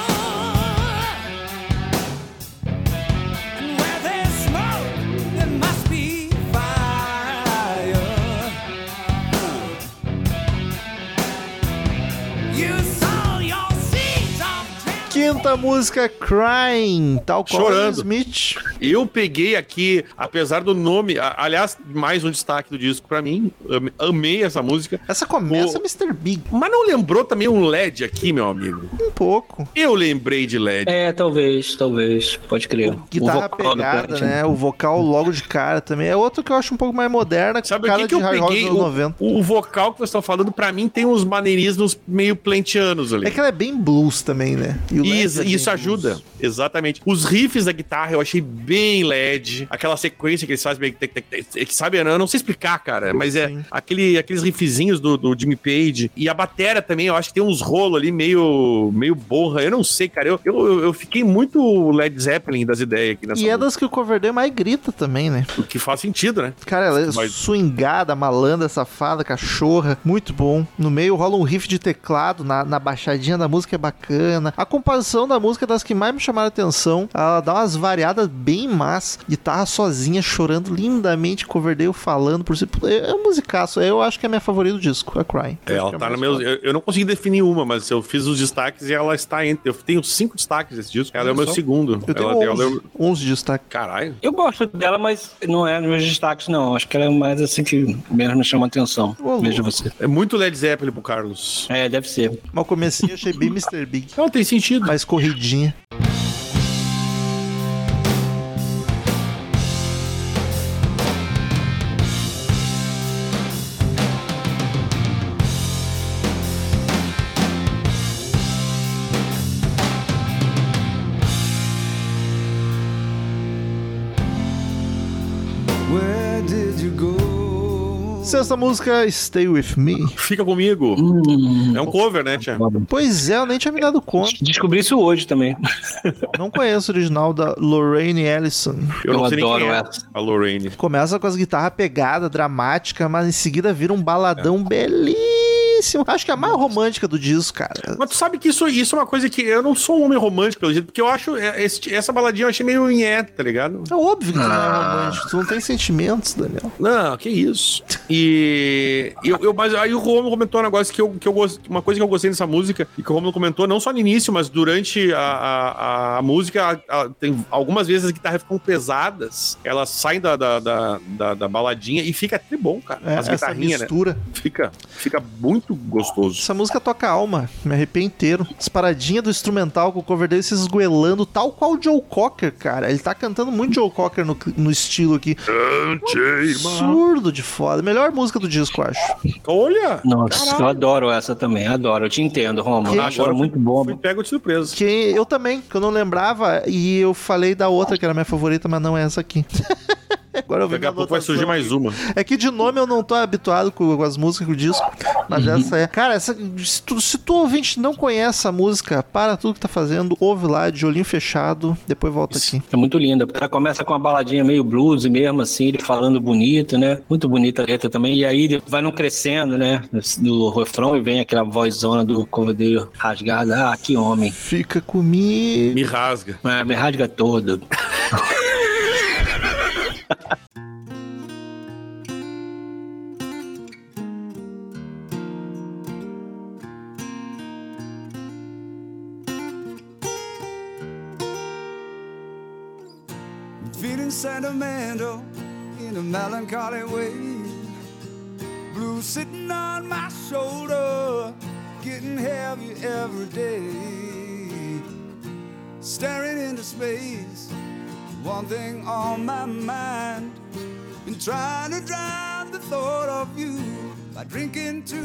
Quinta música, Crying, tal qual
Chorando.
Smith.
Eu peguei aqui, apesar do nome, a- aliás, mais um destaque do disco pra mim. Ame- Amei essa música.
Essa começa
O-
Mr. Big,
Mas não lembrou também um LED aqui, meu amigo?
um pouco.
Eu lembrei de LED.
É, talvez, talvez. Pode crer.
Guitarra
O vocal do
pegada, né? O vocal logo de cara também. É outro que eu acho um pouco mais moderna,
Sabe o
cara
que, que eu peguei? O,
90.
o vocal que vocês estão falando, pra mim, tem uns maneirismos meio plantianos ali.
É que ela é bem blues também, né? E o LED
isso,
bem
isso ajuda, exatamente. Os riffs da guitarra eu achei bem LED. Aquela sequência que eles fazem, meio que, sabe, eu não sei explicar, cara, mas é
Sim.
aquele, aqueles riffzinhos do, do Jimmy Page. E a batera também, eu acho que tem uns rolos ali meio, meio borra. Eu não sei, cara. Eu, eu, eu fiquei muito Led Zeppelin das ideias aqui nessa
E é das que o Coverdale mais grita também, né?
o que faz sentido, né?
Cara, ela é
Mas-
swingada, malandra, safada, cachorra. Muito bom. No meio rola um riff de teclado, na, na baixadinha da música é bacana. A composição da música é das que mais me chamaram a atenção. Ela dá umas variadas bem más. Guitarra sozinha, chorando lindamente, Coverdale falando por si. É é um musicaço. Eu acho que é a minha favorita do disco, a Crying.
É, ela
que
tá
a
no meu. Eu, eu não consegui definir uma, mas eu fiz os destaques e ela está entre. Eu tenho cinco destaques desse disco. Ela é o meu
só.
segundo.
Eu tenho
ela,
11,
ela é o-
11 de destaque.
Caralho.
Eu gosto dela, mas não é nos meus destaques, não. Acho que ela é mais assim que menos me chama atenção.
Ô,
Veja você.
É muito Led Zeppelin pro Carlos.
É, deve ser.
Mas comecinho eu achei bem Mr. Big.
Não, tem sentido.
Mais corridinha.
Go?
Sexta música, Stay With Me.
Fica comigo.
Hum,
É um cover, né, Tia?
Pois é, eu nem tinha me dado conta.
Descobri isso hoje também.
Não conheço o original da Lorraine Ellison.
Eu, não
Eu adoro
é
essa.
a Lorraine.
Começa com as guitarras pegadas, dramática, mas em seguida vira um baladão belíssimo. Acho que é a mais romântica do disco, cara.
Mas tu sabe que isso, isso é uma coisa que eu não sou um homem romântico, pelo jeito, porque eu acho é, esse- essa baladinha eu achei meio inheta, tá ligado?
É óbvio que tu não é
Ah.
romântico. Tu não tem sentimentos, Daniel.
Não, que isso. E eu, eu- mas aí o Romulo comentou um negócio que eu, que eu gost, uma coisa que eu gostei dessa música e que o Romulo comentou não só no início, mas durante a, a, a música, a- a- tem algumas vezes as guitarras ficam pesadas, elas saem da, da, da, da- da baladinha e fica até bom, cara.
É,
as
essa
guitarrinhas, né?
mistura.
Fica, fica muito gostoso.
Essa música toca a alma, me arrepio inteiro. As paradinhas do instrumental com o cover dele se esgoelando, tal qual o Joe Cocker, cara. Ele tá cantando muito Joe Cocker no, no estilo aqui. Absurdo de foda. Melhor música do disco, eu acho.
Olha!
Nossa, eu adoro essa também, adoro. Eu te entendo, Romulo.
Que-
Acho ela muito boa.
Fui pego de surpresa.
Que eu também, que eu não lembrava, e eu falei da outra que era minha favorita, mas não é essa aqui. Agora eu vi
Daqui a pouco vai surgir mais uma.
É que de nome eu não tô habituado com, as músicas, com o disco. Mas essa é. Cara, essa, se, tu, se tu ouvinte não conhece a música, para tudo que tá fazendo, ouve lá de olhinho fechado, depois volta aqui.
É muito linda. Ela começa com uma baladinha meio blues mesmo, assim, ele falando bonito, né? Muito bonita a letra também. E aí ele vai não crescendo, né? No refrão e vem aquela vozona do cordeiro rasgada. Ah, que homem.
Fica comigo.
Me rasga.
É, me rasga todo.
Feeling sentimental in a melancholy way. Blue sitting on my shoulder, getting heavy every day. Staring into space, one thing on my mind. Been trying to drown the thought of you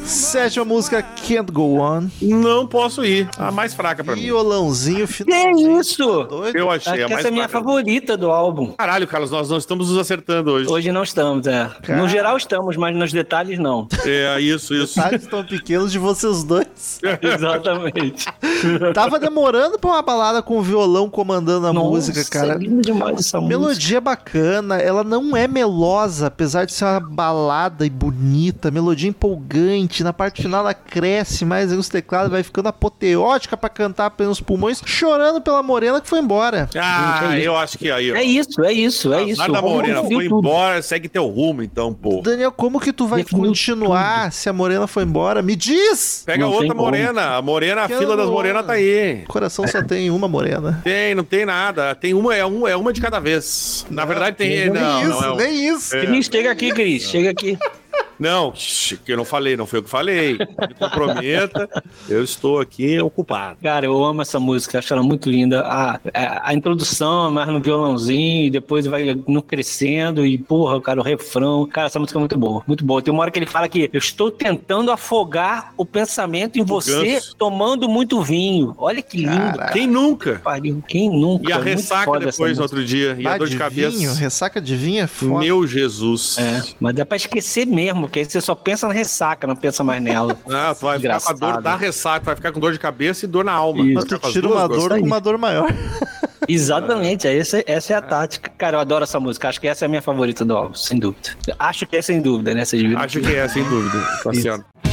Sétima música, Can't Go On.
Não posso ir. A mais fraca pra mim.
Violãozinho
Que
final.
isso?
Doido.
Eu
Acho
achei a
que
mais
essa é a minha favorita do álbum.
Caralho, Carlos, nós não estamos nos acertando hoje.
Hoje não estamos, é. No geral estamos, mas nos detalhes não.
É, isso, isso.
Detalhes tão pequenos de vocês dois.
Exatamente.
Tava demorando pra uma balada com o violão comandando a música, cara.
É linda demais essa música.
Melodia bacana, ela não é melosa, apesar de ser uma balada e bonita. Melodia melodia empolgante, na parte final ela cresce mais, aí os teclados vai ficando apoteótica pra cantar pelos pulmões, chorando pela morena que foi embora.
Ah,
Gente, é
eu acho que aí, ó.
É isso, é isso, é isso.
Azar da
O Romulo
Morena foi
tudo.
embora, segue teu rumo, então, pô.
Daniel, como que tu vai
Definiu
continuar se a morena foi embora? Me diz!
Pega
Não
outra
como.
morena. A morena, a fila das
outra.
Morenas tá aí.
O coração só tem uma morena.
Tem, não tem nada. Tem uma, é, um, é uma de cada vez. Na verdade, tem.
nem
Não,
nem
não,
isso,
é um-
nem isso.
Cris, chega aqui, Cris, chega aqui.
não, que eu não falei, não foi eu que falei. Me comprometa, eu estou aqui ocupado.
Cara, eu amo essa música, acho ela muito linda. A, a, a introdução é mais no violãozinho, e depois vai no crescendo, e porra, cara, o refrão. Cara, essa música é muito boa, muito boa. Tem uma hora que ele fala que eu estou tentando afogar o pensamento em você
ganso.
tomando muito vinho. Olha que lindo.
Caraca.
Quem nunca?
Quem nunca?
E a
Muito
ressaca depois no outro dia. E a dor de
de
cabeça.
vinho, ressaca de vinho é foda.
Meu Jesus.
É, mas dá pra esquecer mesmo, porque aí você só pensa na ressaca, não pensa mais nela.
Ah, tu vai ficar com a dor da ressaca, vai ficar com dor de cabeça e dor na alma.
Isso.
Mas tu tira uma dor com uma dor maior.
Exatamente, é essa, essa é a tática. Cara, eu adoro essa música. Acho que essa é a minha favorita do álbum, sem dúvida. Acho que é sem dúvida, né? Vocês viram?
Acho que é, sem dúvida.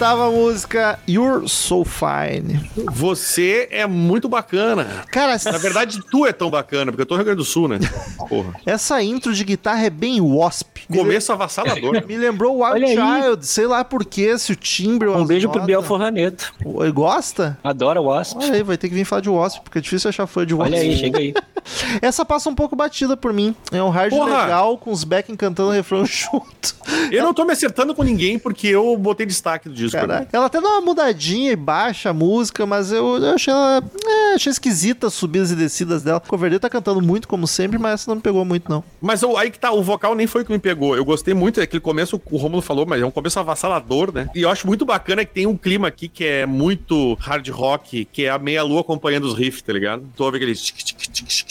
Cassiano.
Oitava música, You're So Fine.
Você é muito bacana.
Cara,
Na verdade, tu é tão bacana, porque eu tô no Rio Grande do Sul, né? Porra.
essa intro de guitarra é bem wasp. Me
Começo avassalador.
Me lembrou Wild. Child, sei lá por quê, se o timbre ou
Um beijo pro Biel Forlaneto.
Ele gosta?
Adora Wasp.
Olha aí, vai ter que vir falar de Wasp, porque é difícil achar fã de Wasp.
Olha aí, chega aí.
Essa passa um pouco batida por mim. É um hard
Porra!
legal, com os Becken cantando o refrão junto.
Eu não tô me acertando com ninguém porque eu botei destaque do disco.
Ela até dá uma mudadinha e baixa a música, mas eu, eu achei ela. É, achei esquisita as subidas e descidas dela. O Coverdale tá cantando muito, como sempre, mas essa não me pegou muito, não.
Mas eu- aí que tá, o vocal nem foi o que me pegou. Eu gostei muito daquele começo, o Romulo falou, mas é um começo avassalador, né? E eu acho muito bacana que tem um clima aqui que é muito hard rock, que é a meia-lua acompanhando os riffs, tá ligado? Tu ouve aquele... tic, tic, tic, tic,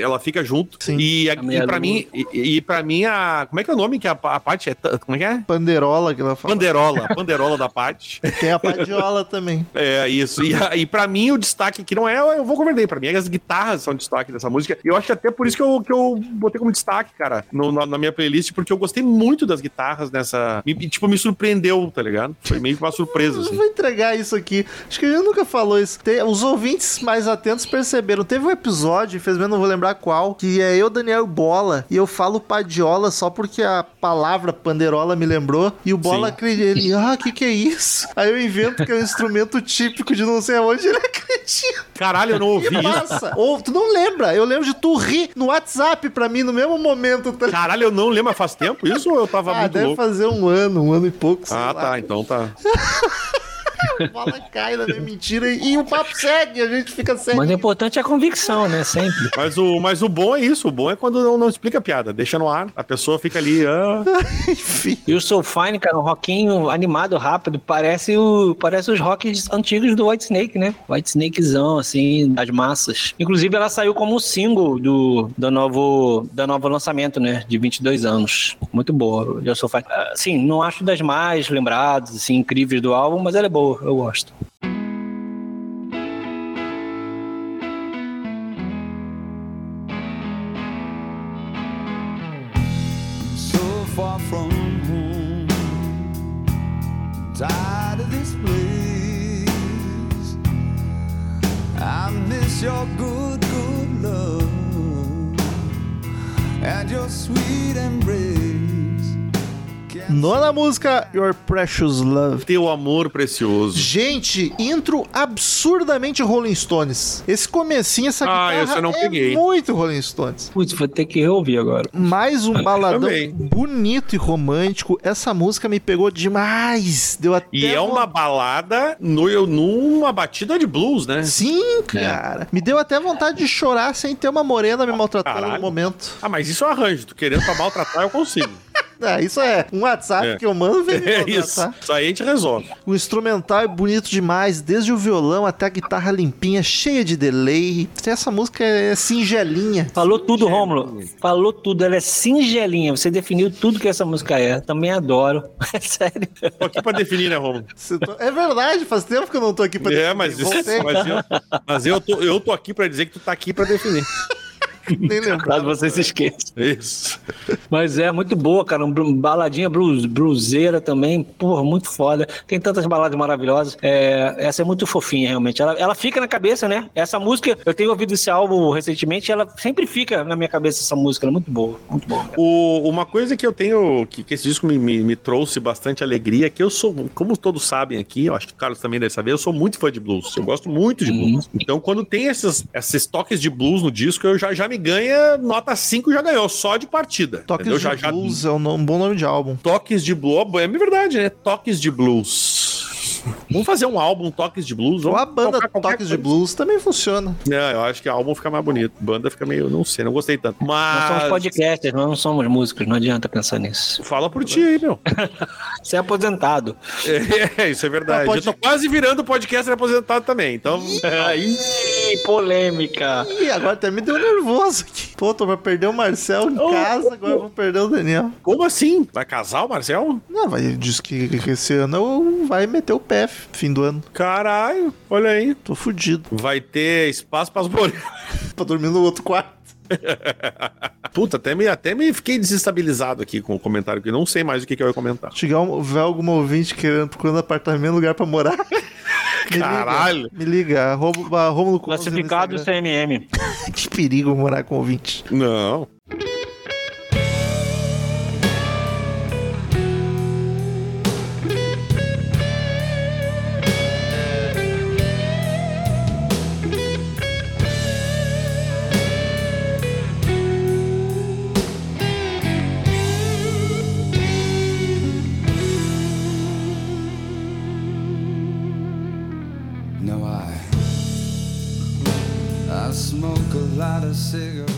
Ela fica junto.
Sim.
E, a,
A
e pra mim, e, e pra mim, a. Como é que é o nome que a, a parte é? Como é que é?
Panderola que ela fala.
Panderola. Panderola da parte.
Tem a padiola também.
É, isso. E, a- e pra mim, o destaque aqui não é. Eu vou converter. Pra mim, as guitarras são destaque dessa música. E eu acho que até por isso que eu, que eu botei como destaque, cara, no- na, na minha playlist, porque eu gostei muito das guitarras nessa. Me, tipo, me surpreendeu, tá ligado? Foi meio que uma surpresa,
Eu
assim.
vou entregar isso aqui. Acho que a gente nunca falou isso. Tem- os ouvintes mais atentos perceberam. Teve um episódio, infelizmente não vou lembrar qual, que é eu, Daniel Bola. E eu falo padiola só porque a palavra panderola me lembrou. E o Bola acredita. Ele, ah, que, que é isso? Aí eu invento que é um instrumento típico de não sei aonde ele acredita.
Caralho, eu não ouvi
E
isso.
passa. Ou tu não lembra. Eu lembro de tu rir no WhatsApp pra mim no mesmo momento. Tá?
Caralho, eu não lembro, faz tempo isso ou eu tava
Ah,
muito
deve
louco?
fazer um ano, um ano e pouco.
Ah,
lá.
tá, então tá.
A bola cai na minha mentira e, o papo segue, a gente fica sério.
Mas o importante é a convicção, né? Sempre.
Mas o, mas o bom é isso, o bom é quando não, não explica a piada, deixa no ar, a pessoa fica ali, ah,
Enfim.
E o Soul Fine, cara, um rockinho animado, rápido, parece, o, parece os rocks antigos do White Snake, né? White Snakezão, assim, das massas. Inclusive, ela saiu como single do, do novo, da novo lançamento, né? De 22 anos. Muito boa, o Soul Fine. Assim, não acho das mais lembradas, assim, incríveis do álbum, mas ela é boa, eu gosto.
so far from home. Tired of this place. I miss your good, good love and your sweet embrace.
Nona música, Your Precious Love.
teu amor precioso.
Gente, intro absurdamente Rolling Stones. Esse comecinho, essa
Ah,
guitarra
eu não
é
peguei.
muito Rolling Stones.
Putz, vou ter que reouvir agora.
Mais um baladão
Também.
bonito e romântico. Essa música me pegou demais. Deu até
E é uma balada no, numa batida de blues, né?
Sim, cara. Me deu até vontade de chorar sem ter uma morena me maltratando
Caralho.
no momento.
Ah, mas isso é um arranjo. Tu querendo pra maltratar, eu consigo.
Ah, isso é um WhatsApp
É.
que eu mando vem
É isso.
tá?
Isso aí a gente resolve.
O instrumental é bonito demais, desde o violão até a guitarra limpinha, cheia de delay. Essa música é singelinha.
Falou tudo, Rômulo. Falou tudo. Ela é singelinha. Você definiu tudo que essa música é. Também adoro. É sério.
Tô aqui pra definir, né, Romulo?
É verdade, faz tempo que eu não tô aqui pra
É,
definir.
mas, isso,
Voltei,
mas, eu, mas eu, tô, eu tô aqui pra dizer que tu tá aqui pra definir.
nem lembro.
Caso você se esqueça.
Isso.
Mas é muito boa, cara. Um baladinha blues, bluseira também. Porra, muito foda. Tem tantas baladas maravilhosas. É, essa é muito fofinha, realmente. Ela, ela fica na cabeça, né? Essa música, eu tenho ouvido esse álbum recentemente, ela sempre fica na minha cabeça, essa música. Ela é muito boa. Muito boa.
O- uma coisa que eu tenho, que, que esse disco me, me, me trouxe bastante alegria, é que eu sou, como todos sabem aqui, eu acho que o Carlos também deve saber, eu sou muito fã de blues. Eu gosto muito de blues. Então, quando tem esses, esses toques de blues no disco, eu já, já me ganha nota 5, já ganhou, só de partida.
Toques
entendeu?
de
já, já-
Blues é um, bom nome de álbum.
Toques de blues, é verdade, né? Toques de blues. Vamos fazer um álbum Toques de Blues?
Ou a banda Toques de. Blues também funciona.
Não, eu acho que o álbum fica mais bonito. Banda fica meio, não sei, não gostei tanto.
Nós somos
Mas
podcasters, nós não somos músicos, não adianta pensar nisso.
fala por ti aí, meu.
Você é aposentado.
É, isso é verdade.
Pode-
Eu tô quase virando podcaster aposentado também. Então,
Aí, polêmica.
Ih, agora até me deu nervoso aqui. Pô, tô pra perder o Marcel em casa, agora eu vou perder o Daniel.
como assim? Vai casar o Marcel?
Não, vai, diz que, que esse ano vai meter o pé, fim do ano.
Caralho, olha aí.
Tô fudido.
Vai ter espaço pras.
Pra dormir no outro quarto.
Puta, até me, até me fiquei desestabilizado aqui com o comentário, porque não sei mais o que, que eu ia comentar.
Chegar um, ver alguma ouvinte querendo procurando apartamento, lugar pra morar. Me liga,
Caralho.
Me liga, Romulo Conze no
Classificado. CMM.
Que perigo morar com ouvinte.
Não.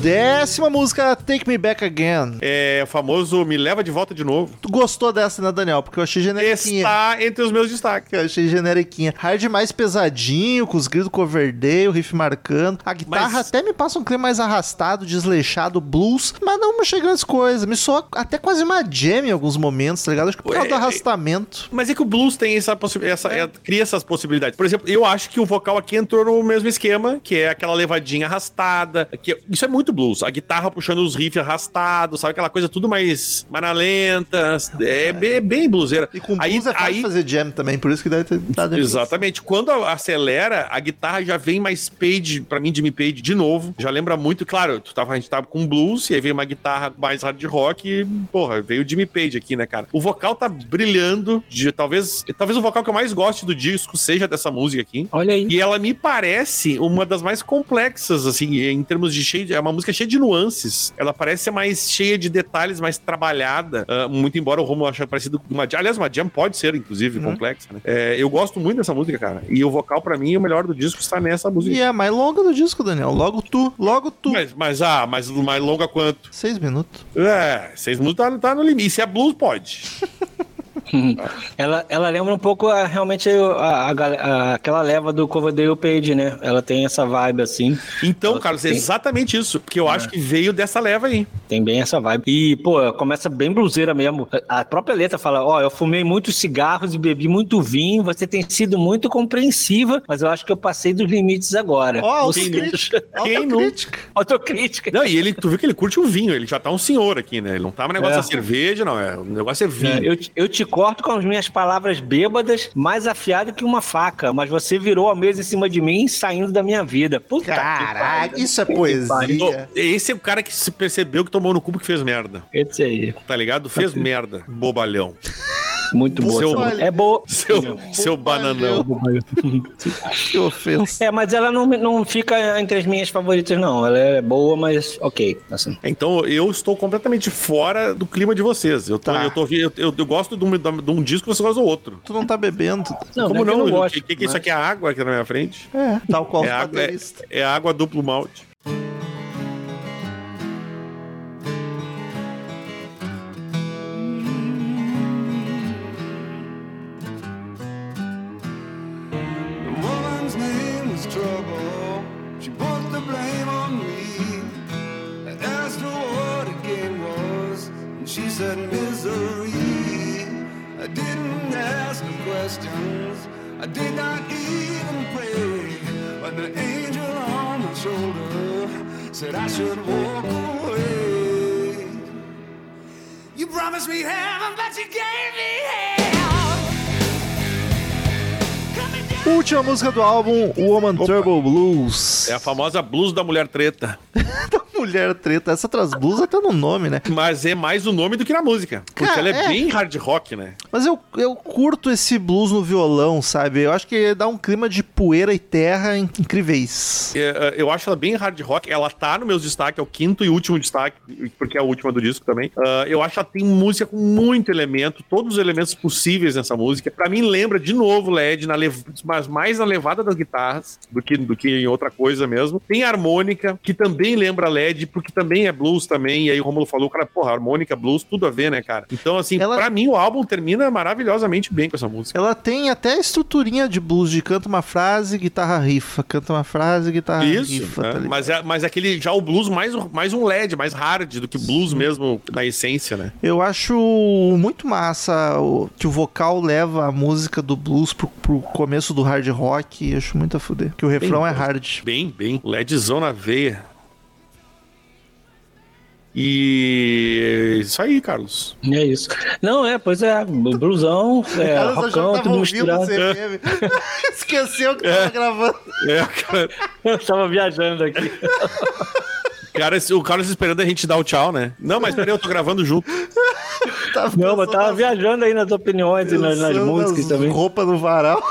Décima música, Take Me Back Again.
É o famoso Me Leva de Volta de Novo.
Tu gostou dessa, né, Daniel? Porque eu achei generiquinha.
Está entre os meus destaques.
Eu achei generiquinha. Hard mais pesadinho, com os gritos coverdale, o riff marcando. A guitarra
Mas-
até me passa um clima mais arrastado, desleixado, blues, mas não me achei grandes coisas. Me soa até quase uma jam em alguns momentos, tá ligado? Acho que por causa
É,
do
é-
arrastamento.
Mas é que o blues tem essa possibilidade, essa, é, cria essas possibilidades. Por exemplo, eu acho que o vocal aqui entrou no mesmo esquema, que é aquela levadinha arrastada. Que, isso é muito blues. A guitarra puxando os riffs arrastados, sabe? Aquela coisa tudo mais, mais lenta. É bem, bem bluseira.
E com
aí,
blues é fácil
aí,
fazer jam também, por isso que deve ter dado
Exatamente. Quando a- acelera, a guitarra já vem mais page, pra mim, Jimmy Page de novo. Já lembra muito, claro, tu tava, a gente tava com blues, e aí veio uma guitarra mais hard rock, e, porra, veio o Jimmy Page aqui, né, cara? O vocal tá brilhando, de, talvez, talvez o vocal que eu mais goste do disco seja dessa música aqui.
Olha aí.
E ela me parece uma das mais complexas, assim, em termos de cheio É uma música cheia de nuances. Ela parece ser mais cheia de detalhes, mais trabalhada. ah, muito embora o Romulo ache parecido com uma jam. Aliás, uma jam pode ser, inclusive, complexa, né? É, eu gosto muito dessa música, cara. E o vocal, pra mim, o melhor do disco está nessa música.
E é a mais longa do disco, Daniel. Logo tu, logo tu.
Mas, mas, ah, mas mais longa quanto?
Seis minutos.
É, seis minutos tá, tá no limite. Se é blues, pode.
Ela, ela lembra um pouco a- realmente a- a aquela leva do Coverdale Page, né? Ela tem essa vibe assim.
Então,
Ela
Carlos, é
tem-
exatamente isso. Porque eu acho que veio dessa leva aí.
Tem bem essa vibe. E, pô, começa bem bluseira mesmo. A própria letra fala: Ó, eu fumei muitos cigarros e bebi muito vinho. Você tem sido muito compreensiva, mas eu acho que eu passei dos limites agora.
Ó,
Você-
autocrítica. Autocrítica.
Autocrítica.
Não, e ele, tu viu que ele curte o vinho, ele já tá um senhor aqui, né? Ele não tá um negócio
É.
de cerveja, não. É, o negócio é vinho.
É, eu, eu te corto com as minhas palavras bêbadas, mais afiado que uma faca, mas você virou a mesa em cima de mim, saindo da minha vida. Puta que
Caraca,
pariu.
isso é poesia.
Esse é o cara que se percebeu que tomou no cubo que fez merda.
Esse aí.
Tá ligado? Fez merda. Bobalhão.
Muito boa.
Seu-.
É boa.
Seu, seu bananão.
Que ofensa.
É, mas ela não, não fica entre as minhas favoritas, não. Ela é boa, mas ok. Assim.
Então eu estou completamente fora do clima de vocês. Eu, tô,
Tá.
eu, tô, eu, eu, eu gosto de um, de um disco e você gosta do outro.
Tu não tá bebendo.
Não,
Como
não.
O que, que isso aqui é água aqui na minha frente?
É, tal qual
É
o
água, é, é água duplo malte.
Última música do álbum, Woman Turbo Blues.
É a famosa blues da mulher treta.
Mulher treta. Essa traz blues até no nome, né?
Mas é mais o nome do que na música. Porque
Cara,
ela é,
é.
bem hard rock, né?
Mas eu, eu curto esse blues no violão, sabe? Eu acho que dá um clima de poeira e terra in- incríveis.
É, é, eu acho ela bem hard rock. Ela tá no meus destaques, é o quinto e último destaque, porque é a última do disco também. Ah, eu acho que ela tem música com muito elemento, todos os elementos possíveis nessa música. Pra mim, lembra de novo LED, na lev- mas mais na levada das guitarras do que, do que em outra coisa mesmo. Tem harmônica, que também lembra LED, porque também é blues também. E aí o Romulo falou, cara, porra, harmônica, blues, tudo a ver, né, cara? Então, assim,
Ela-
pra mim, o álbum termina maravilhosamente bem com essa música.
Ela tem até estruturinha de blues, de canta uma frase, guitarra rifa, canta uma frase, guitarra
Isso,
rifa.
né?
tá
mas, é, mas é aquele já o blues mais, mais um LED, mais hard do que blues mesmo na essência, né?
Eu acho muito massa o- que o vocal leva a música do blues pro, pro começo do hard rock. Acho muito a fuder. Que o refrão
Bem
é hard.
Bem, bem. LEDzão na veia. E isso aí, Carlos.
É isso. Não, é, pois é, blusão, é,
já
rockão, tudo misturado.
CPM. Esqueceu que tava gravando.
É, cara,
Eu tava viajando aqui.
cara, o Carlos esperando a gente dar o tchau, né? Não, mas peraí, eu tô gravando junto.
Tava
Não, mas tava
nas-
viajando aí nas opiniões e nas, nas músicas
nas
também.
Roupa no varal.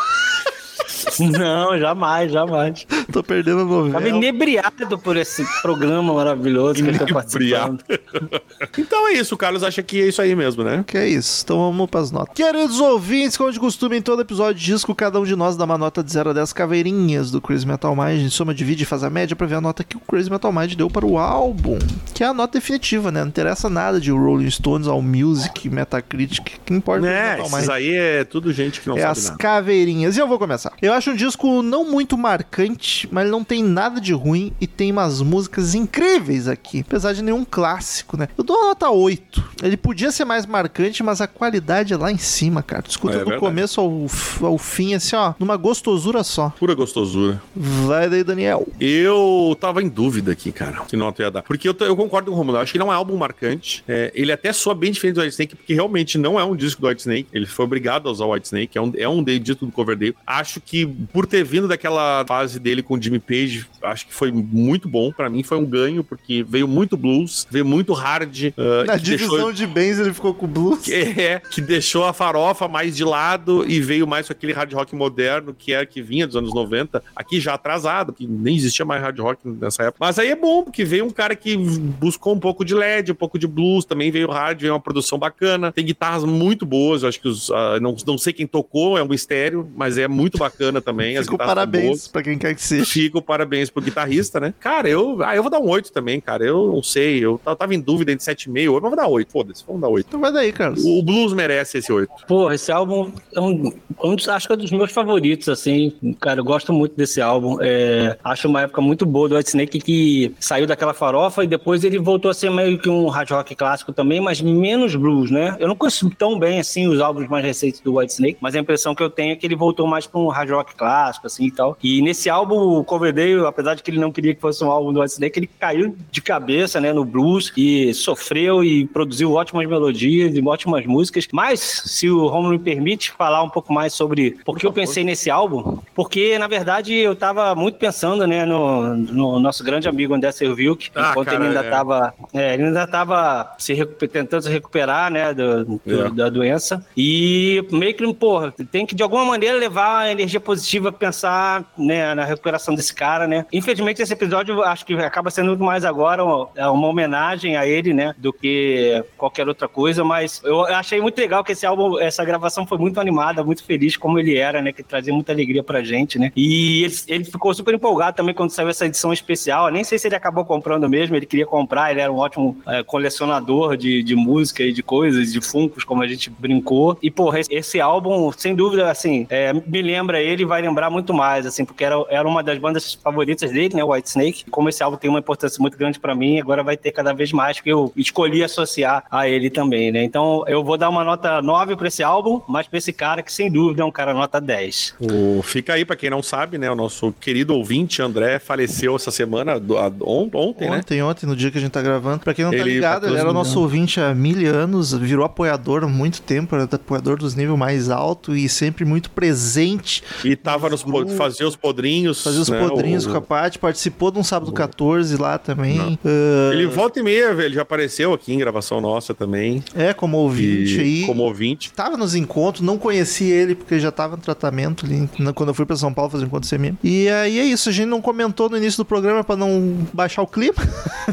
Não, jamais, jamais.
Tô perdendo a
Tava
novela.
inebriado por esse programa maravilhoso que ele tá
Inebriado.
participando.
Então é isso, o Carlos acha que é isso aí mesmo, né?
Que é isso, então vamos pras notas. Queridos ouvintes, como de costume, em todo episódio de disco, cada um de nós dá uma nota de 0 a 10 caveirinhas do Crazy Metal Mind. A gente soma, divide e faz a média pra ver a nota que o Crazy Metal Mind deu para o álbum. Que é a nota definitiva, né? Não interessa nada de Rolling Stones, All Music, Metacritic. O que importa é o
É,
Metal Mind.
aí é tudo gente que não
É
sabe
as
nada.
caveirinhas. E eu vou começar. Eu acho um disco não muito marcante, mas ele não tem nada de ruim e tem umas músicas incríveis aqui. Apesar de nenhum clássico, né? Eu dou uma nota 8. Ele podia ser mais marcante, mas a qualidade é lá em cima, cara. Tu escuta
É
do
verdade.
começo ao, ao fim, assim, ó, numa gostosura só.
Pura gostosura.
Vai daí, Daniel.
Eu tava em dúvida aqui, cara, que nota ia dar. Porque eu, eu concordo com o Romulo, eu acho que ele é um álbum marcante. É, ele até soa bem diferente do White Snake, porque realmente não é um disco do White Snake. Ele foi obrigado a usar o White Snake, é um, é um de- dito do Coverdale. Acho que por ter vindo daquela fase dele com o Jimmy Page, acho que foi muito bom. Pra mim foi um ganho, porque veio muito blues, veio muito hard. uh,
Na
que deixou-
divisão de bens ele ficou com blues.
que é, que deixou a farofa mais de lado e veio mais com aquele hard rock moderno que era que vinha dos anos 90, aqui já atrasado, que nem existia mais hard rock nessa época. Mas aí é bom, porque veio um cara que buscou um pouco de LED, um pouco de blues, também veio hard, veio uma produção bacana, tem guitarras muito boas, eu acho que os, ah, não, não sei quem tocou, é um mistério, mas é muito bacana também. as guitarras são
parabéns pra quem quer que seja.
Fico parabéns pro guitarrista, né? Cara, eu, ah, eu vou dar um 8 também, cara. Eu não sei, eu ta- tava em dúvida entre 7,5 e 8, mas vou dar 8, foda-se, vamos dar 8.
Então vai daí, Carlos.
O blues merece esse 8.
Porra, esse álbum é um, um dos- acho que é um dos meus favoritos, assim. Cara, eu gosto muito desse álbum. É, acho uma época muito boa do White Snake que saiu daquela farofa e depois ele voltou a ser meio que um hard rock clássico também, mas menos blues, né? Eu não conheço tão bem, assim, os álbuns mais recentes do White Snake, mas a impressão que eu tenho é que ele voltou mais para um hard rock clássico, assim, e tal. E nesse álbum, o Coverdale, apesar de que ele não queria que fosse um álbum do White Snake, ele caiu de cabeça, né, no blues e sofreu e produziu ótimas melodias e ótimas músicas. Mas, se o Romulo me permite falar um pouco mais sobre por que eu pensei nesse álbum, porque, na verdade, eu tava muito pensando, né, no, no nosso grande amigo André Serviuk,
Ah,
enquanto
cara,
ele ainda
é.
tava, é, ele ainda tava se tentando se recuperar, né, do- do-
É.
da doença. E meio que, porra, tem que de alguma maneira levar a energia positiva, pensar, né, na recuperação desse cara, né. Infelizmente, esse episódio acho que acaba sendo mais agora uma, é uma homenagem a ele, né, do que qualquer outra coisa, mas eu achei muito legal que esse álbum, essa gravação foi muito animada, muito feliz como ele era, né, que trazia muita alegria pra gente, né. E ele, ele ficou super empolgado também quando saiu essa edição especial. Nem sei se ele acabou comprando mesmo, ele queria comprar, ele era um ótimo é, colecionador de, de música e de coisas, de funcos, como a gente brincou. E, porra, esse, esse álbum, sem dúvida, assim, é, me lembra ele e vai lembrar muito mais, assim, porque era, era uma uma das bandas favoritas dele, né? White Snake. Como esse álbum tem uma importância muito grande pra mim, agora vai ter cada vez mais que eu escolhi associar a ele também, né? Então eu vou dar uma nota 9 pra esse álbum, mas pra esse cara que sem dúvida é um cara nota 10.
O, fica aí, pra quem não sabe, né? O nosso querido ouvinte André faleceu essa semana, do- a- on- ontem, né?
Ontem, ontem, no dia que a gente tá gravando. Pra quem não tá
Ele
ligado, ele era
patrocinou.
nosso ouvinte há mil anos, virou apoiador há muito tempo, era apoiador dos níveis mais altos e sempre muito presente.
E tava nos po- fazia os podrinhos.
Fazia os
né,
podrinhos
o-
com a Paty, participou de um sábado 14 lá também. Ah,
Ele volta e meia, velho, já apareceu aqui em gravação nossa também.
é, como ouvinte
E
aí.
como ouvinte.
Tava nos encontros, não conheci ele porque ele já tava no tratamento ali quando eu fui pra São Paulo fazer um encontro CMM. E aí é isso, a gente não comentou no início do programa pra não baixar o clima.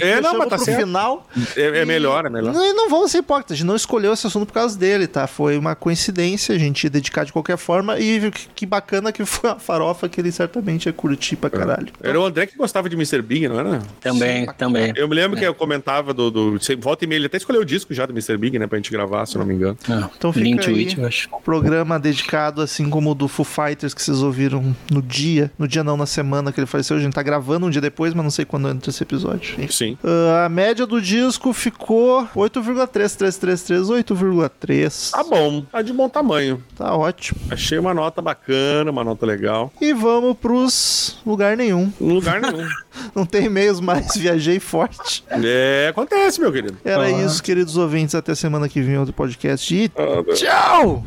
É, não, mas tá
pro
certo.
final.
É, é melhor, é melhor.
Não, e não vamos ser hipócritas, a gente não escolheu esse assunto por causa dele, tá? Foi uma coincidência, a gente ia dedicar de qualquer forma e que, que bacana que foi a farofa que ele certamente ia curtir pra caralho.
Era o André que gostava de Mr. Big, não era?
Também, também.
Eu me lembro que eu comentava do, do. você Volta e meia, ele até escolheu o disco já do Mr. Big, né? Pra gente gravar, se eu não me engano.
Então fica
Link
aí.
it, eu acho.
Programa dedicado, assim como o do Foo Fighters que vocês ouviram no dia, no dia não, na semana que ele faleceu. A gente tá gravando um dia depois, mas não sei quando entra esse episódio. Enfim.
Sim.
Ah, a média do disco ficou 8,3333, 8,3.
Tá bom, tá de bom tamanho.
Tá ótimo.
Achei uma nota bacana, uma nota legal.
E vamos pros lugar nenhum.
Lugar nenhum.
Não tem e-mails mais, viajei forte.
é, acontece, meu querido.
Era isso, queridos ouvintes. Até semana que vem, outro podcast. E
Até-
tchau!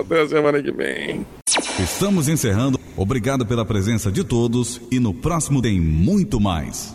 Até a semana que vem.
Estamos encerrando. Obrigado pela presença de todos e no próximo tem muito mais.